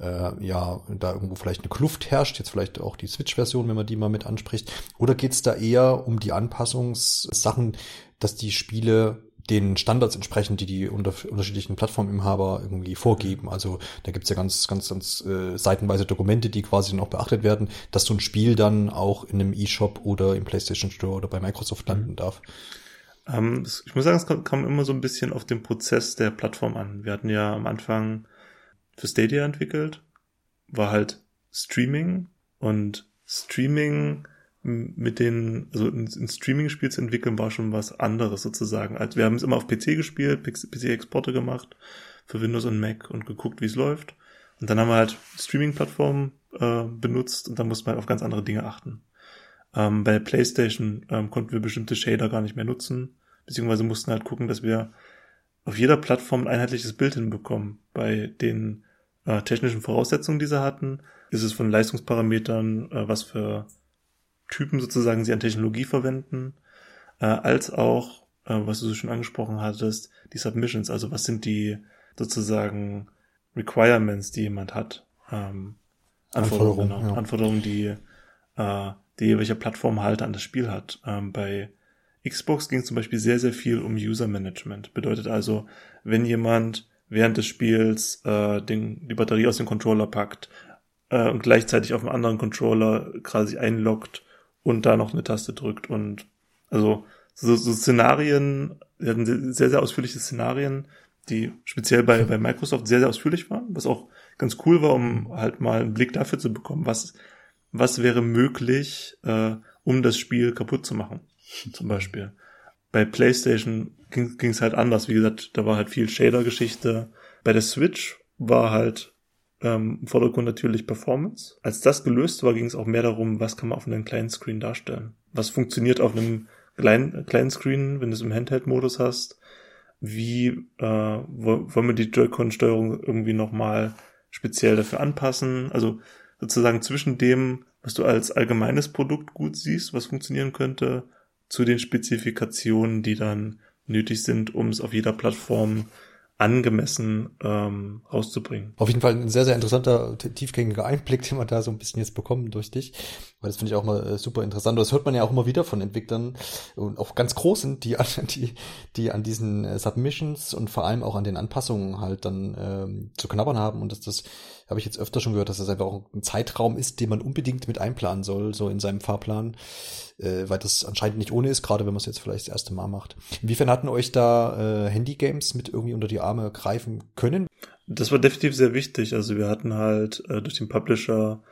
äh, ja da irgendwo vielleicht eine Kluft herrscht, jetzt vielleicht auch die Switch-Version, wenn man die mal mit anspricht, oder geht es da eher um die Anpassungssachen, dass die Spiele den Standards entsprechen, die die unter, unterschiedlichen Plattforminhaber irgendwie vorgeben. Also da gibt's ja ganz, ganz, ganz äh, seitenweise Dokumente, die quasi dann auch beachtet werden, dass so ein Spiel dann auch in einem E-Shop oder im PlayStation Store oder bei Microsoft landen darf. Ähm, ich muss sagen, es kam, kam immer so ein bisschen auf den Prozess der Plattform an. Wir hatten ja am Anfang für Stadia entwickelt, war halt Streaming und Streaming mit den, also ein, Streaming-Spiel zu entwickeln, war schon was anderes sozusagen. Also wir haben es immer auf PC gespielt, PC-Exporte gemacht für Windows und Mac und geguckt, wie es läuft. Und dann haben wir halt Streaming-Plattformen äh, benutzt und dann musste man halt auf ganz andere Dinge achten. Ähm, bei PlayStation ähm, konnten wir bestimmte Shader gar nicht mehr nutzen, beziehungsweise mussten halt gucken, dass wir auf jeder Plattform ein einheitliches Bild hinbekommen. Bei den äh, technischen Voraussetzungen, die sie hatten, ist es von Leistungsparametern, äh, was für Typen sozusagen sie an Technologie verwenden, äh, als auch, äh, was du so schon angesprochen hattest, die Submissions, also was sind die sozusagen Requirements, die jemand hat. Ähm, Anforderungen, Anforderungen, genau, ja. Anforderungen die äh, die welche Plattformhalter an das Spiel hat. Ähm, bei Xbox ging es zum Beispiel sehr, sehr viel um User Management. Bedeutet also, wenn jemand während des Spiels äh, den, die Batterie aus dem Controller packt äh, und gleichzeitig auf einem anderen Controller quasi einloggt und da noch eine Taste drückt und also so, so Szenarien, wir hatten sehr, sehr ausführliche Szenarien, die speziell bei, bei Microsoft sehr, sehr ausführlich waren, was auch ganz cool war, um halt mal einen Blick dafür zu bekommen, was, was wäre möglich, äh, um das Spiel kaputt zu machen, zum Beispiel. Bei PlayStation ging es halt anders, wie gesagt, da war halt viel Shader-Geschichte. Bei der Switch war halt ähm, Vordergrund natürlich Performance. Als das gelöst war, ging es auch mehr darum, was kann man auf einem kleinen Screen darstellen. Was funktioniert auf einem kleinen, kleinen Screen, wenn du es im Handheld-Modus hast. Wie äh, wollen wir die Joy-Con-Steuerung irgendwie nochmal speziell dafür anpassen? Also sozusagen zwischen dem, was du als allgemeines Produkt gut siehst, was funktionieren könnte, zu den Spezifikationen, die dann nötig sind, um es auf jeder Plattform angemessen ähm, rauszubringen. Auf jeden Fall ein sehr, sehr interessanter, tiefgängiger Einblick, den wir da so ein bisschen jetzt bekommen durch dich. Weil das finde ich auch mal äh, super interessant. Das hört man ja auch immer wieder von Entwicklern und auch ganz großen, die an, die, die an diesen äh, Submissions und vor allem auch an den Anpassungen halt dann ähm, zu knabbern haben. Und dass das habe ich jetzt öfter schon gehört, dass das einfach auch ein Zeitraum ist, den man unbedingt mit einplanen soll, so in seinem Fahrplan, äh, weil das anscheinend nicht ohne ist, gerade wenn man es jetzt vielleicht das erste Mal macht. Inwiefern hatten euch da äh, Handy-Games mit irgendwie unter die Arme greifen können? Das war definitiv sehr wichtig. Also wir hatten halt äh, durch den Publisher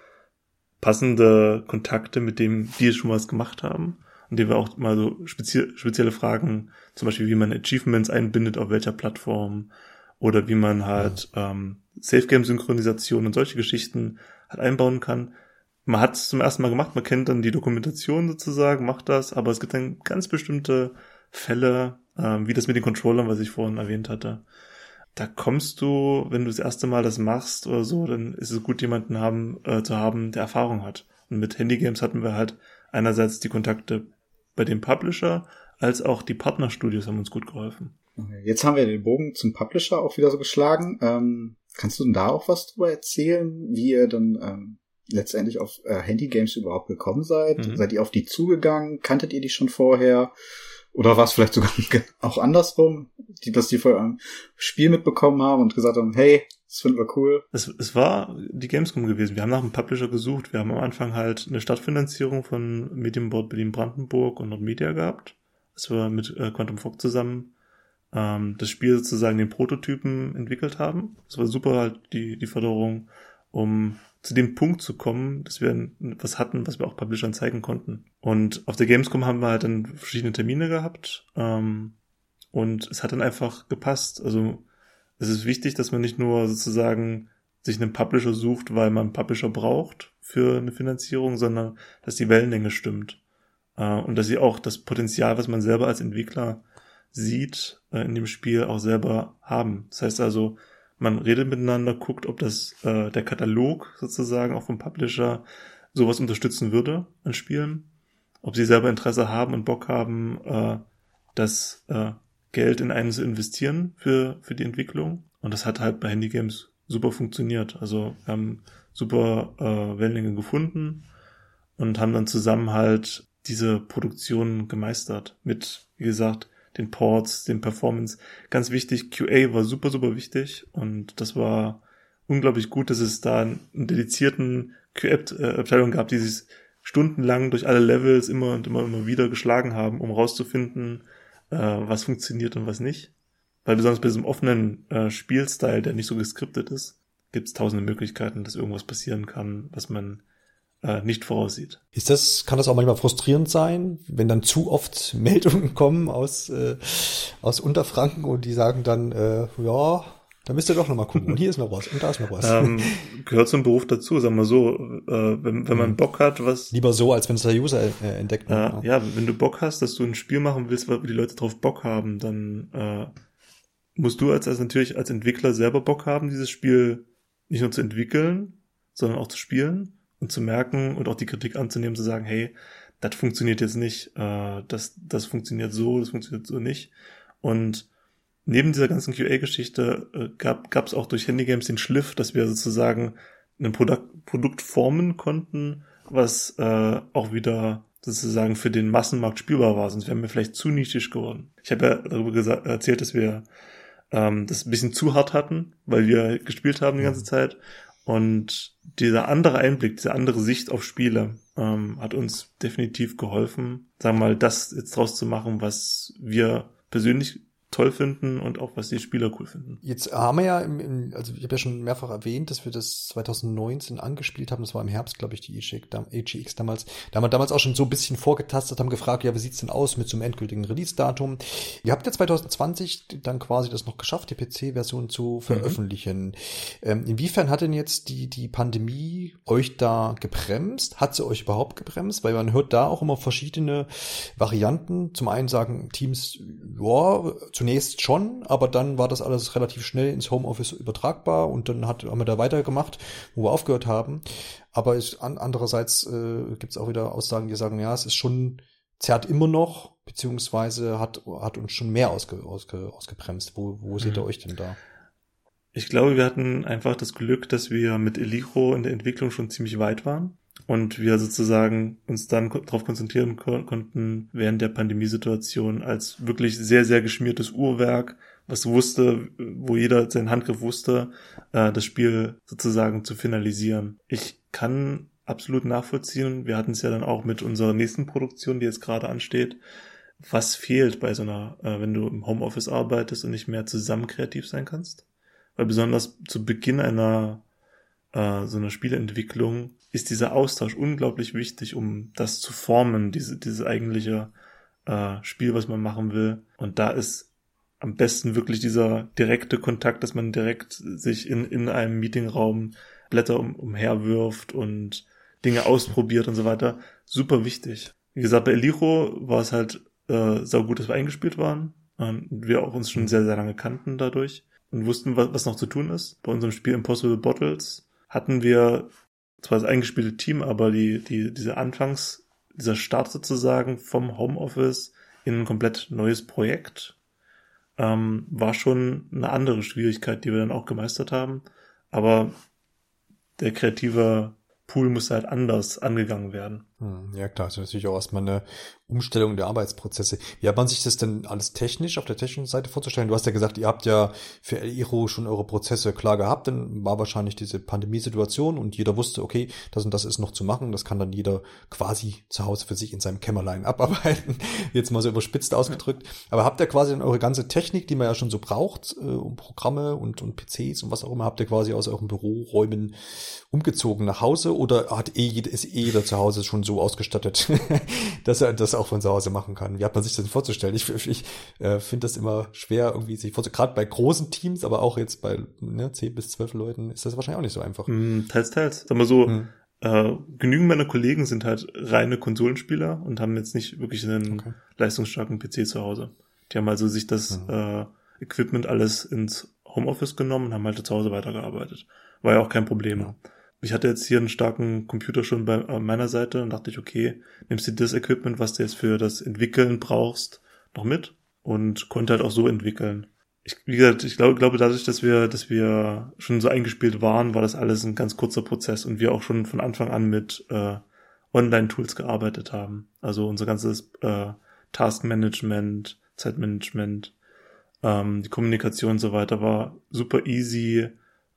passende Kontakte, mit dem die schon was gemacht haben und dem wir auch mal so spezie spezielle Fragen, zum Beispiel wie man Achievements einbindet, auf welcher Plattform oder wie man halt ja. ähm, Safe-Game-Synchronisation und solche Geschichten halt einbauen kann. Man hat es zum ersten Mal gemacht, man kennt dann die Dokumentation sozusagen, macht das, aber es gibt dann ganz bestimmte Fälle, ähm, wie das mit den Controllern, was ich vorhin erwähnt hatte. Da kommst du, wenn du das erste Mal das machst oder so, dann ist es gut, jemanden haben, äh, zu haben, der Erfahrung hat. Und mit Handygames hatten wir halt einerseits die Kontakte bei dem Publisher, als auch die Partnerstudios haben uns gut geholfen. Jetzt haben wir den Bogen zum Publisher auch wieder so geschlagen. Ähm, kannst du denn da auch was drüber erzählen, wie ihr dann ähm, letztendlich auf äh, Handygames überhaupt gekommen seid? Mhm. Seid ihr auf die zugegangen? Kanntet ihr die schon vorher? Oder war es vielleicht sogar auch andersrum, die, dass die vor eurem Spiel mitbekommen haben und gesagt haben, hey, das finden wir cool. Es, es war die Gamescom gewesen. Wir haben nach einem Publisher gesucht. Wir haben am Anfang halt eine Stadtfinanzierung von Medienboard Berlin-Brandenburg und Nordmedia gehabt. Das war mit äh, Quantum Fog zusammen ähm, das Spiel sozusagen den Prototypen entwickelt haben. Das war super halt die, die Förderung, um zu dem Punkt zu kommen, dass wir was hatten, was wir auch Publishern zeigen konnten. Und auf der Gamescom haben wir halt dann verschiedene Termine gehabt ähm, und es hat dann einfach gepasst. Also es ist wichtig, dass man nicht nur sozusagen sich einen Publisher sucht, weil man einen Publisher braucht für eine Finanzierung, sondern dass die Wellenlänge stimmt. Äh, und dass sie auch das Potenzial, was man selber als Entwickler sieht äh, in dem Spiel, auch selber haben. Das heißt also, man redet miteinander, guckt, ob das äh, der Katalog sozusagen auch vom Publisher sowas unterstützen würde an Spielen, ob sie selber Interesse haben und Bock haben, äh, das äh, Geld in einen zu investieren für, für die Entwicklung. Und das hat halt bei Handygames super funktioniert. Also wir haben super äh, Wellenlänge gefunden und haben dann zusammen halt diese Produktion gemeistert mit, wie gesagt, den Ports, den Performance. Ganz wichtig, QA war super, super wichtig und das war unglaublich gut, dass es da einen dedizierten QA-Abteilung gab, die sich stundenlang durch alle Levels immer und immer, immer wieder geschlagen haben, um rauszufinden, äh, was funktioniert und was nicht. Weil besonders bei diesem offenen äh, Spielstyle, der nicht so geskriptet ist, gibt es tausende Möglichkeiten, dass irgendwas passieren kann, was man äh, nicht voraussieht. Ist das, kann das auch manchmal frustrierend sein, wenn dann zu oft Meldungen kommen aus, äh, aus Unterfranken und die sagen dann, äh, ja, da müsst ihr doch nochmal gucken. Und hier ist noch was und da ist noch was. Ähm, gehört zum Beruf dazu, sagen wir so. Äh, wenn, wenn man mhm. Bock hat, was. Lieber so, als wenn es der User äh, entdeckt. Äh, ja. ja, wenn du Bock hast, dass du ein Spiel machen willst, weil die Leute drauf Bock haben, dann äh, musst du als, als natürlich als Entwickler selber Bock haben, dieses Spiel nicht nur zu entwickeln, sondern auch zu spielen und zu merken und auch die Kritik anzunehmen, zu sagen, hey, das funktioniert jetzt nicht, äh, das, das funktioniert so, das funktioniert so nicht. Und neben dieser ganzen QA-Geschichte äh, gab es auch durch Handygames den Schliff, dass wir sozusagen ein Produkt, Produkt formen konnten, was äh, auch wieder sozusagen für den Massenmarkt spielbar war, sonst wären wir vielleicht zu nischig geworden. Ich habe ja darüber gesagt, erzählt, dass wir ähm, das ein bisschen zu hart hatten, weil wir gespielt haben die ganze Zeit und dieser andere Einblick, diese andere Sicht auf Spiele ähm, hat uns definitiv geholfen, sagen wir mal, das jetzt draus zu machen, was wir persönlich toll finden und auch was die Spieler cool finden. Jetzt haben wir ja, im, im, also ich habe ja schon mehrfach erwähnt, dass wir das 2019 angespielt haben. Das war im Herbst, glaube ich, die EGX damals. Da haben wir damals auch schon so ein bisschen vorgetastet, haben gefragt, ja, wie sieht's denn aus mit so einem endgültigen Release-Datum? Ihr habt ja 2020 dann quasi das noch geschafft, die PC-Version zu mhm. veröffentlichen. Mhm. Ähm, inwiefern hat denn jetzt die, die Pandemie euch da gebremst? Hat sie euch überhaupt gebremst? Weil man hört da auch immer verschiedene Varianten. Zum einen sagen Teams, ja, zunächst schon, aber dann war das alles relativ schnell ins Homeoffice übertragbar und dann hat, haben wir da weitergemacht, wo wir aufgehört haben. Aber ist, andererseits äh, gibt es auch wieder Aussagen, die sagen, ja, es ist schon, zerrt immer noch, beziehungsweise hat, hat uns schon mehr ausge, ausge, ausgebremst. Wo, wo mhm. seht ihr mhm. euch denn da? Ich glaube, wir hatten einfach das Glück, dass wir mit Elicho in der Entwicklung schon ziemlich weit waren und wir sozusagen uns dann darauf konzentrieren ko konnten während der Pandemiesituation als wirklich sehr, sehr geschmiertes Uhrwerk, was wusste, wo jeder seinen Handgriff wusste, äh, das Spiel sozusagen zu finalisieren. Ich kann absolut nachvollziehen, wir hatten es ja dann auch mit unserer nächsten Produktion, die jetzt gerade ansteht, was fehlt bei so einer, äh, wenn du im Homeoffice arbeitest und nicht mehr zusammen kreativ sein kannst? Weil besonders zu Beginn einer äh, so einer Spieleentwicklung ist dieser Austausch unglaublich wichtig, um das zu formen, diese, diese eigentliche äh, Spiel, was man machen will. Und da ist am besten wirklich dieser direkte Kontakt, dass man direkt sich in, in einem Meetingraum Blätter um, umherwirft und Dinge ausprobiert und so weiter. Super wichtig. Wie gesagt, bei Elicho war es halt äh, sau gut, dass wir eingespielt waren. Und wir auch uns schon sehr, sehr lange kannten dadurch und wussten, was, was noch zu tun ist. Bei unserem Spiel Impossible Bottles hatten wir zwar das eingespielte Team, aber die, die, diese Anfangs, dieser Start sozusagen vom Homeoffice in ein komplett neues Projekt ähm, war schon eine andere Schwierigkeit, die wir dann auch gemeistert haben. Aber der kreative Pool muss halt anders angegangen werden. Hm, ja klar, das ist natürlich auch erstmal eine Umstellung der Arbeitsprozesse. Wie hat man sich das denn alles technisch auf der technischen Seite vorzustellen? Du hast ja gesagt, ihr habt ja für Iro schon eure Prozesse klar gehabt, dann war wahrscheinlich diese Pandemiesituation und jeder wusste, okay, das und das ist noch zu machen, das kann dann jeder quasi zu Hause für sich in seinem Kämmerlein abarbeiten, jetzt mal so überspitzt ausgedrückt. Aber habt ihr quasi dann eure ganze Technik, die man ja schon so braucht, äh, um Programme und, und PCs und was auch immer, habt ihr quasi aus euren Büroräumen umgezogen nach Hause oder hat eh, ist eh jeder zu Hause schon so ausgestattet, dass er das auch von zu Hause machen kann. Wie hat man sich das vorzustellen? Ich, ich äh, finde das immer schwer, irgendwie sich vorzustellen. Gerade bei großen Teams, aber auch jetzt bei ne, 10 bis 12 Leuten ist das wahrscheinlich auch nicht so einfach. Mm, teils, teils. Sag mal so, mm. äh, genügend meiner Kollegen sind halt reine Konsolenspieler und haben jetzt nicht wirklich einen okay. leistungsstarken PC zu Hause. Die haben also sich das mhm. äh, Equipment alles ins Homeoffice genommen und haben halt zu Hause weitergearbeitet. War ja auch kein Problem. Ja ich hatte jetzt hier einen starken Computer schon bei meiner Seite und dachte ich, okay, nimmst du das Equipment, was du jetzt für das Entwickeln brauchst, noch mit und konnte halt auch so entwickeln. Ich, wie gesagt, ich glaube, glaube dadurch, dass wir, dass wir schon so eingespielt waren, war das alles ein ganz kurzer Prozess und wir auch schon von Anfang an mit äh, Online-Tools gearbeitet haben. Also unser ganzes äh, Taskmanagement, Zeitmanagement, ähm, die Kommunikation und so weiter war super easy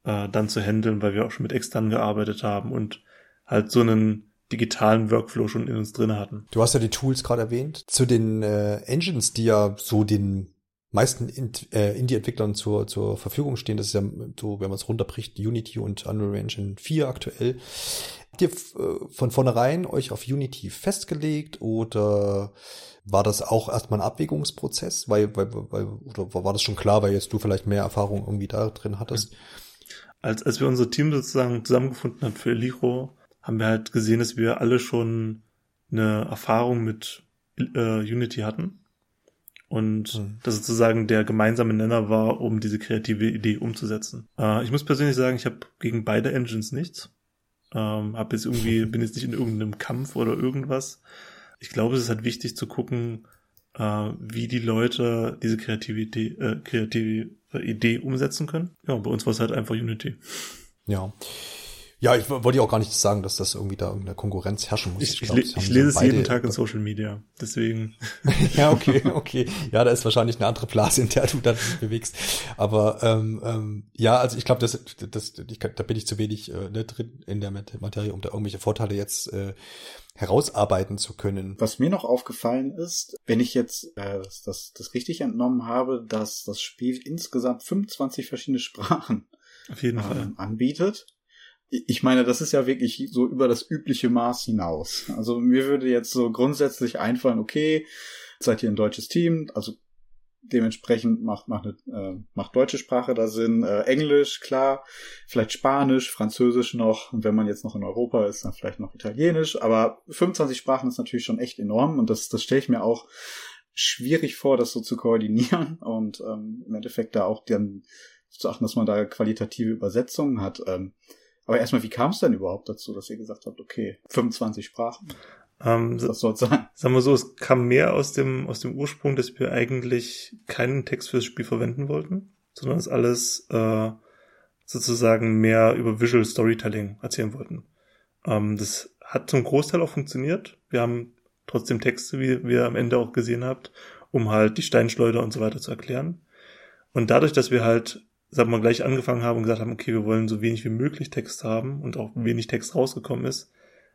äh, dann zu handeln, weil wir auch schon mit extern gearbeitet haben und halt so einen digitalen Workflow schon in uns drin hatten. Du hast ja die Tools gerade erwähnt. Zu den äh, Engines, die ja so den meisten äh, Indie-Entwicklern zur, zur Verfügung stehen, das ist ja so, wenn man es runterbricht, Unity und Unreal Engine 4 aktuell. Habt ihr äh, von vornherein euch auf Unity festgelegt oder war das auch erstmal ein Abwägungsprozess? Weil, weil, weil, oder war das schon klar, weil jetzt du vielleicht mehr Erfahrung irgendwie da drin hattest? Ja als, als wir unser Team sozusagen zusammengefunden haben für Eliro, haben wir halt gesehen, dass wir alle schon eine Erfahrung mit äh, Unity hatten. Und mhm. das sozusagen der gemeinsame Nenner war, um diese kreative Idee umzusetzen. Äh, ich muss persönlich sagen, ich habe gegen beide Engines nichts. Ähm, hab jetzt irgendwie, bin jetzt nicht in irgendeinem Kampf oder irgendwas. Ich glaube, es ist halt wichtig zu gucken, äh, wie die Leute diese Kreativität, äh, kreative Idee umsetzen können. Ja, bei uns war es halt einfach Unity. Ja. Ja, ich wollte ja auch gar nicht sagen, dass das irgendwie da irgendeine Konkurrenz herrschen muss. Ich, ich, glaub, ich, ich lese es jeden Tag in Social Media, deswegen. ja, okay, okay. Ja, da ist wahrscheinlich eine andere Blase, in der du dann bewegst. Aber ähm, ähm, ja, also ich glaube, das, das, ich, da bin ich zu wenig äh, ne, drin in der Materie, um da irgendwelche Vorteile jetzt äh, herausarbeiten zu können. Was mir noch aufgefallen ist, wenn ich jetzt äh, das, das richtig entnommen habe, dass das Spiel insgesamt 25 verschiedene Sprachen Auf jeden ähm, Fall. anbietet ich meine, das ist ja wirklich so über das übliche Maß hinaus. Also mir würde jetzt so grundsätzlich einfallen, okay, seid ihr ein deutsches Team, also dementsprechend macht macht, eine, äh, macht deutsche Sprache da Sinn, äh, Englisch klar, vielleicht Spanisch, Französisch noch. Und wenn man jetzt noch in Europa ist, dann vielleicht noch Italienisch, aber 25 Sprachen ist natürlich schon echt enorm. Und das das stelle ich mir auch schwierig vor, das so zu koordinieren. Und ähm, im Endeffekt da auch dann zu achten, dass man da qualitative Übersetzungen hat. Ähm, aber erstmal, wie kam es denn überhaupt dazu, dass ihr gesagt habt, okay, 25 Sprachen? Ähm, Was soll sein? Sagen wir so, es kam mehr aus dem, aus dem Ursprung, dass wir eigentlich keinen Text fürs Spiel verwenden wollten, sondern es alles äh, sozusagen mehr über Visual Storytelling erzählen wollten. Ähm, das hat zum Großteil auch funktioniert. Wir haben trotzdem Texte, wie, wie ihr am Ende auch gesehen habt, um halt die Steinschleuder und so weiter zu erklären. Und dadurch, dass wir halt sagen wir gleich angefangen haben und gesagt haben, okay, wir wollen so wenig wie möglich Text haben und auch wenig Text rausgekommen ist,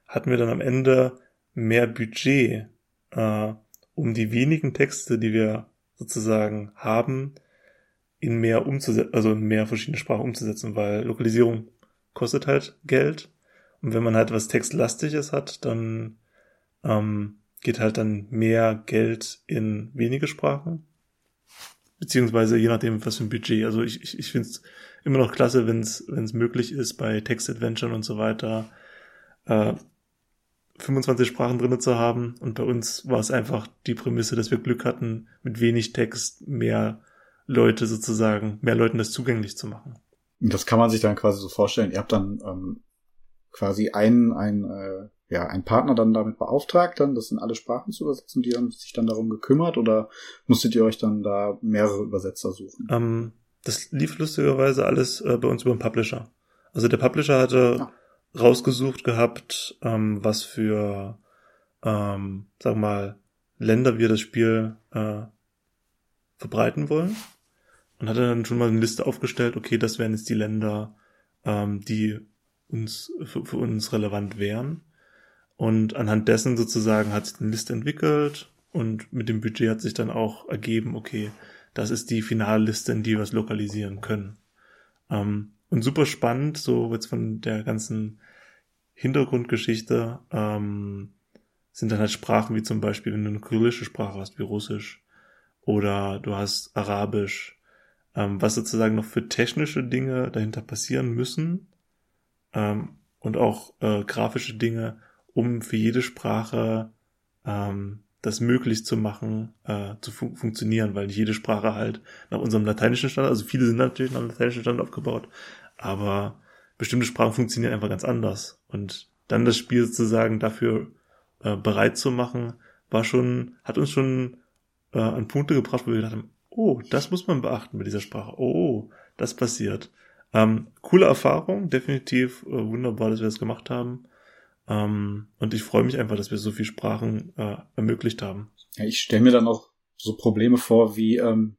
hatten wir dann am Ende mehr Budget, äh, um die wenigen Texte, die wir sozusagen haben, in mehr umzusetzen, also in mehr verschiedene Sprachen umzusetzen, weil Lokalisierung kostet halt Geld. Und wenn man halt was Textlastiges hat, dann ähm, geht halt dann mehr Geld in wenige Sprachen beziehungsweise je nachdem, was für ein Budget. Also ich, ich, ich finde es immer noch klasse, wenn es möglich ist, bei Text-Adventuren und so weiter äh, 25 Sprachen drinne zu haben. Und bei uns war es einfach die Prämisse, dass wir Glück hatten, mit wenig Text mehr Leute sozusagen, mehr Leuten das zugänglich zu machen. Das kann man sich dann quasi so vorstellen. Ihr habt dann ähm, quasi einen, ein äh, ja, ein Partner dann damit beauftragt, dann das in alle Sprachen zu übersetzen, die haben sich dann darum gekümmert oder musstet ihr euch dann da mehrere Übersetzer suchen? Ähm, das lief lustigerweise alles äh, bei uns über den Publisher. Also der Publisher hatte ja. rausgesucht gehabt, ähm, was für, ähm, sag mal, Länder wir das Spiel äh, verbreiten wollen und hatte dann schon mal eine Liste aufgestellt, okay, das wären jetzt die Länder, ähm, die uns für, für uns relevant wären. Und anhand dessen sozusagen hat sich eine Liste entwickelt und mit dem Budget hat sich dann auch ergeben, okay, das ist die Finalliste, in die wir es lokalisieren können. Ähm, und super spannend, so jetzt von der ganzen Hintergrundgeschichte, ähm, sind dann halt Sprachen wie zum Beispiel, wenn du eine kyrillische Sprache hast, wie Russisch, oder du hast Arabisch, ähm, was sozusagen noch für technische Dinge dahinter passieren müssen, ähm, und auch äh, grafische Dinge, um für jede Sprache ähm, das möglich zu machen, äh, zu fun funktionieren, weil nicht jede Sprache halt nach unserem lateinischen Standard, also viele sind natürlich nach dem lateinischen Standard aufgebaut, aber bestimmte Sprachen funktionieren einfach ganz anders. Und dann das Spiel sozusagen dafür äh, bereit zu machen, war schon, hat uns schon äh, an Punkte gebracht, wo wir gedacht haben, oh, das muss man beachten bei dieser Sprache. Oh, das passiert. Ähm, coole Erfahrung, definitiv äh, wunderbar, dass wir das gemacht haben. Ähm, und ich freue mich einfach, dass wir so viel Sprachen äh, ermöglicht haben. Ja, ich stelle mir dann auch so Probleme vor, wie ähm,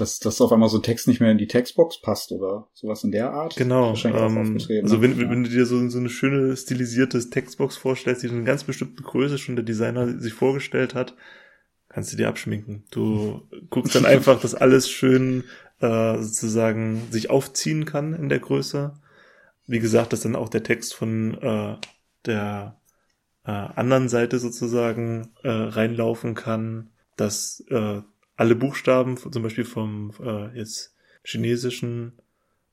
dass, dass auf einmal so ein Text nicht mehr in die Textbox passt oder sowas in der Art. Genau. Ähm, also wenn, wenn du dir so, so eine schöne stilisiertes Textbox vorstellst, die in einer ganz bestimmten Größe schon der Designer sich vorgestellt hat, kannst du dir abschminken. Du guckst dann einfach, dass alles schön äh, sozusagen sich aufziehen kann in der Größe. Wie gesagt, dass dann auch der Text von äh, der äh, anderen Seite sozusagen äh, reinlaufen kann, dass äh, alle Buchstaben, zum Beispiel vom äh, jetzt chinesischen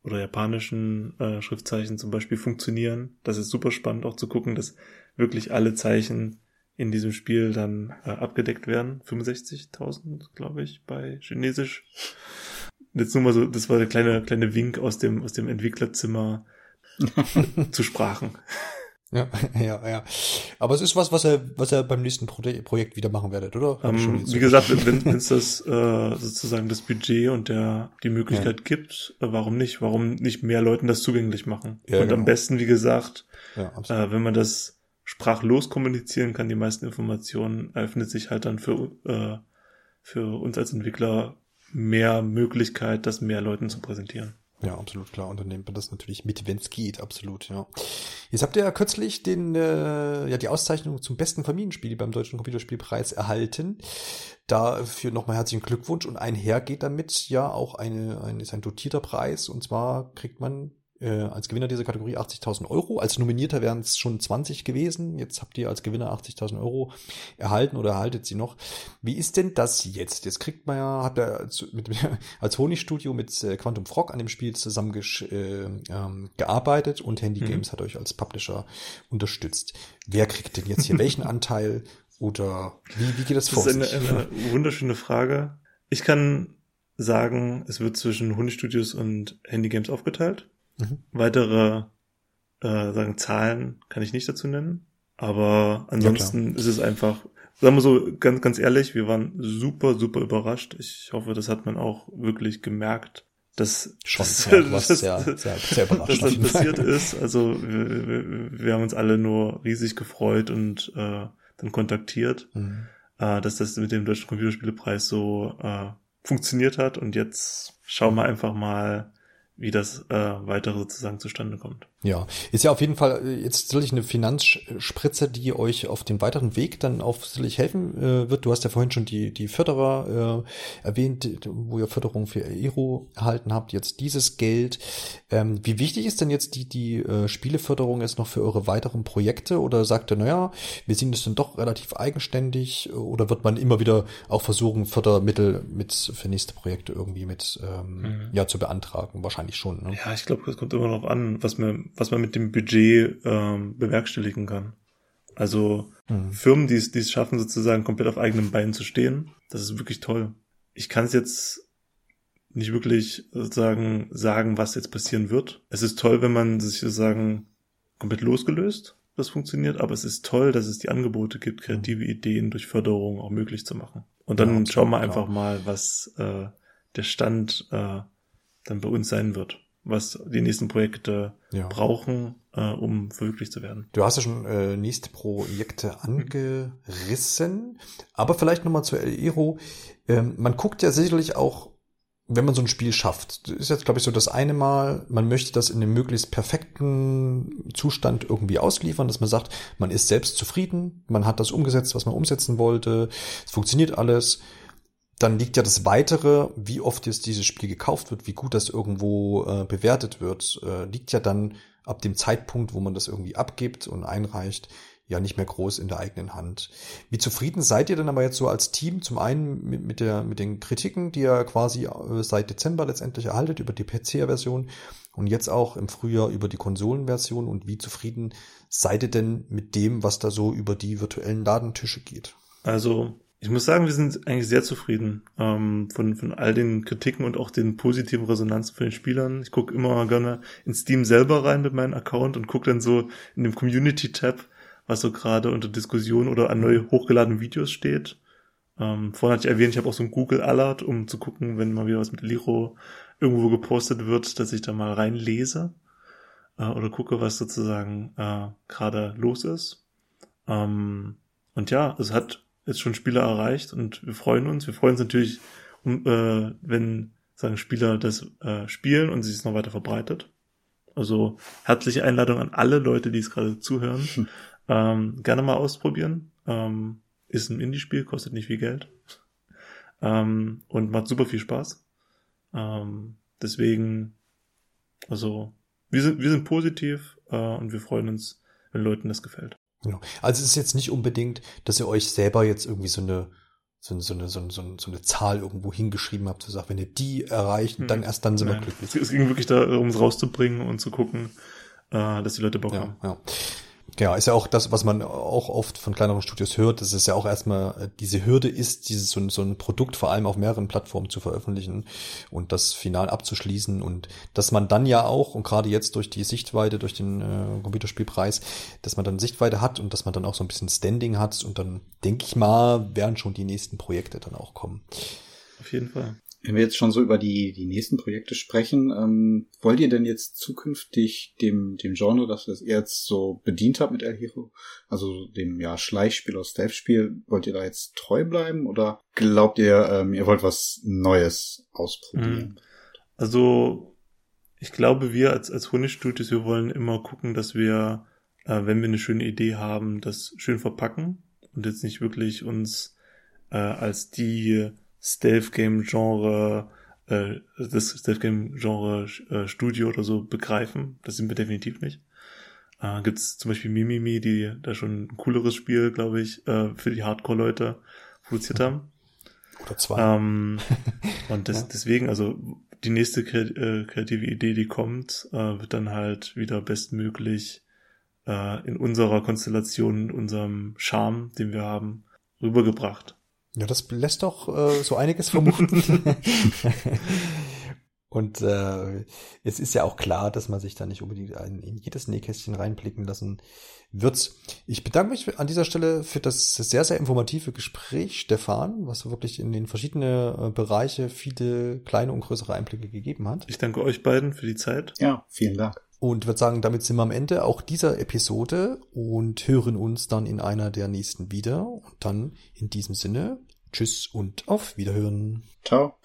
oder japanischen äh, Schriftzeichen zum Beispiel funktionieren. Das ist super spannend auch zu gucken, dass wirklich alle Zeichen in diesem Spiel dann äh, abgedeckt werden. 65.000, glaube ich, bei Chinesisch. Jetzt nur mal so, das war der kleine, kleine Wink aus dem, aus dem Entwicklerzimmer zu Sprachen. Ja, ja, ja. Aber es ist was, was er, was er beim nächsten Pro Projekt wieder machen werdet, oder? Ähm, wie gesagt, wenn es das äh, sozusagen das Budget und der die Möglichkeit ja. gibt, äh, warum nicht? Warum nicht mehr Leuten das zugänglich machen? Ja, und genau. am besten, wie gesagt, ja, äh, wenn man das sprachlos kommunizieren kann, die meisten Informationen, eröffnet sich halt dann für äh, für uns als Entwickler mehr Möglichkeit, das mehr Leuten zu präsentieren. Ja, absolut klar. Und dann nimmt man das natürlich mit, wenn es geht, absolut, ja. Jetzt habt ihr ja kürzlich den, äh, ja, die Auszeichnung zum besten Familienspiel beim Deutschen Computerspielpreis erhalten. Dafür nochmal herzlichen Glückwunsch und einher geht damit ja auch eine, ein, ist ein dotierter Preis und zwar kriegt man äh, als Gewinner dieser Kategorie 80.000 Euro. Als Nominierter wären es schon 20 gewesen. Jetzt habt ihr als Gewinner 80.000 Euro erhalten oder erhaltet sie noch. Wie ist denn das jetzt? Jetzt kriegt man ja, hat er mit, als Honigstudio mit äh, Quantum Frog an dem Spiel zusammen äh, ähm, gearbeitet und Handy mhm. Games hat euch als Publisher unterstützt. Wer kriegt denn jetzt hier welchen Anteil oder wie, wie geht das vor? Das ist eine, eine wunderschöne Frage. Ich kann sagen, es wird zwischen Honigstudios und Handy Games aufgeteilt. Mhm. Weitere äh, sagen Zahlen kann ich nicht dazu nennen, aber ansonsten ja, ist es einfach, sagen wir so ganz ganz ehrlich, wir waren super super überrascht. Ich hoffe, das hat man auch wirklich gemerkt, dass Schon, das, ja, das, sehr, sehr, sehr dass das passiert ist. Also wir, wir, wir, haben uns alle nur riesig gefreut und äh, dann kontaktiert, mhm. äh, dass das mit dem Deutschen Computerspielepreis so äh, funktioniert hat und jetzt schauen wir einfach mal, wie das äh, weitere sozusagen zustande kommt. Ja, ist ja auf jeden Fall äh, jetzt sicherlich eine Finanzspritze, die euch auf dem weiteren Weg dann auch sicherlich helfen äh, wird. Du hast ja vorhin schon die, die Förderer äh, erwähnt, wo ihr Förderung für Aero erhalten habt, jetzt dieses Geld. Ähm, wie wichtig ist denn jetzt die, die äh, Spieleförderung jetzt noch für eure weiteren Projekte? Oder sagt ihr, naja, wir sehen das dann doch relativ eigenständig oder wird man immer wieder auch versuchen, Fördermittel mit für nächste Projekte irgendwie mit ähm, mhm. ja zu beantragen? Wahrscheinlich schon. Ne? Ja, ich glaube, das kommt immer noch an, was mir was man mit dem Budget ähm, bewerkstelligen kann. Also mhm. Firmen, die es, die es schaffen, sozusagen komplett auf eigenen Beinen zu stehen, das ist wirklich toll. Ich kann es jetzt nicht wirklich sozusagen sagen, was jetzt passieren wird. Es ist toll, wenn man sich sozusagen komplett losgelöst das funktioniert, aber es ist toll, dass es die Angebote gibt, kreative mhm. Ideen durch Förderung auch möglich zu machen. Und dann ja, schauen wir einfach mal, was äh, der Stand äh, dann bei uns sein wird was die nächsten Projekte ja. brauchen, äh, um verwirklicht zu werden. Du hast ja schon äh, nächste Projekte angerissen, aber vielleicht nochmal zu El Ero. Ähm, man guckt ja sicherlich auch, wenn man so ein Spiel schafft, das ist jetzt glaube ich so das eine Mal, man möchte das in einem möglichst perfekten Zustand irgendwie ausliefern, dass man sagt, man ist selbst zufrieden, man hat das umgesetzt, was man umsetzen wollte, es funktioniert alles dann liegt ja das Weitere, wie oft jetzt dieses Spiel gekauft wird, wie gut das irgendwo äh, bewertet wird, äh, liegt ja dann ab dem Zeitpunkt, wo man das irgendwie abgibt und einreicht, ja nicht mehr groß in der eigenen Hand. Wie zufrieden seid ihr denn aber jetzt so als Team? Zum einen mit, mit, der, mit den Kritiken, die ihr quasi äh, seit Dezember letztendlich erhaltet über die PC-Version und jetzt auch im Frühjahr über die Konsolenversion und wie zufrieden seid ihr denn mit dem, was da so über die virtuellen Ladentische geht? Also ich muss sagen, wir sind eigentlich sehr zufrieden ähm, von, von all den Kritiken und auch den positiven Resonanzen von den Spielern. Ich gucke immer gerne in Steam selber rein mit meinem Account und gucke dann so in dem Community-Tab, was so gerade unter Diskussion oder an neu hochgeladenen Videos steht. Ähm, vorhin hatte ich erwähnt, ich habe auch so ein Google Alert, um zu gucken, wenn mal wieder was mit Liro irgendwo gepostet wird, dass ich da mal reinlese äh, oder gucke, was sozusagen äh, gerade los ist. Ähm, und ja, es hat jetzt schon Spieler erreicht und wir freuen uns. Wir freuen uns natürlich, um, äh, wenn sagen Spieler das äh, spielen und sich es noch weiter verbreitet. Also herzliche Einladung an alle Leute, die es gerade zuhören. Hm. Ähm, gerne mal ausprobieren. Ähm, ist ein Indie-Spiel, kostet nicht viel Geld. Ähm, und macht super viel Spaß. Ähm, deswegen, also, wir sind, wir sind positiv äh, und wir freuen uns, wenn Leuten das gefällt. Genau. Also es ist jetzt nicht unbedingt, dass ihr euch selber jetzt irgendwie so eine so, so, eine, so, eine, so eine Zahl irgendwo hingeschrieben habt, zu sagen, wenn ihr die erreicht, dann hm. erst dann sind Nein. wir glücklich. Es ging wirklich darum, es rauszubringen und zu gucken, äh, dass die Leute Bock ja, haben. Ja. Ja, ist ja auch das, was man auch oft von kleineren Studios hört, dass es ja auch erstmal äh, diese Hürde ist, dieses so ein, so ein Produkt vor allem auf mehreren Plattformen zu veröffentlichen und das final abzuschließen und dass man dann ja auch, und gerade jetzt durch die Sichtweite, durch den äh, Computerspielpreis, dass man dann Sichtweite hat und dass man dann auch so ein bisschen Standing hat und dann denke ich mal, werden schon die nächsten Projekte dann auch kommen. Auf jeden Fall. Wenn wir jetzt schon so über die, die nächsten Projekte sprechen, ähm, wollt ihr denn jetzt zukünftig dem, dem Genre, das ihr jetzt so bedient habt mit El Hero, also dem ja Schleichspiel oder Stealth-Spiel, wollt ihr da jetzt treu bleiben oder glaubt ihr, ähm, ihr wollt was Neues ausprobieren? Mhm. Also ich glaube, wir als, als Honigstudios, wir wollen immer gucken, dass wir, äh, wenn wir eine schöne Idee haben, das schön verpacken und jetzt nicht wirklich uns äh, als die Stealth-Game-Genre, äh, das Stealth-Game-Genre äh, Studio oder so begreifen. Das sind wir definitiv nicht. Äh, Gibt es zum Beispiel Mimimi, die da schon ein cooleres Spiel, glaube ich, äh, für die Hardcore-Leute produziert haben. Oder zwei. Ähm, und das, ja. deswegen, also die nächste äh, kreative Idee, die kommt, äh, wird dann halt wieder bestmöglich äh, in unserer Konstellation, in unserem Charme, den wir haben, rübergebracht. Ja, das lässt doch äh, so einiges vermuten. Und äh, es ist ja auch klar, dass man sich da nicht unbedingt in, in jedes Nähkästchen reinblicken lassen wird. Ich bedanke mich an dieser Stelle für das sehr, sehr informative Gespräch, Stefan, was wirklich in den verschiedenen äh, Bereiche viele kleine und größere Einblicke gegeben hat. Ich danke euch beiden für die Zeit. Ja, vielen Dank. Und würde sagen, damit sind wir am Ende auch dieser Episode und hören uns dann in einer der nächsten wieder. Und dann in diesem Sinne, tschüss und auf Wiederhören. Ciao.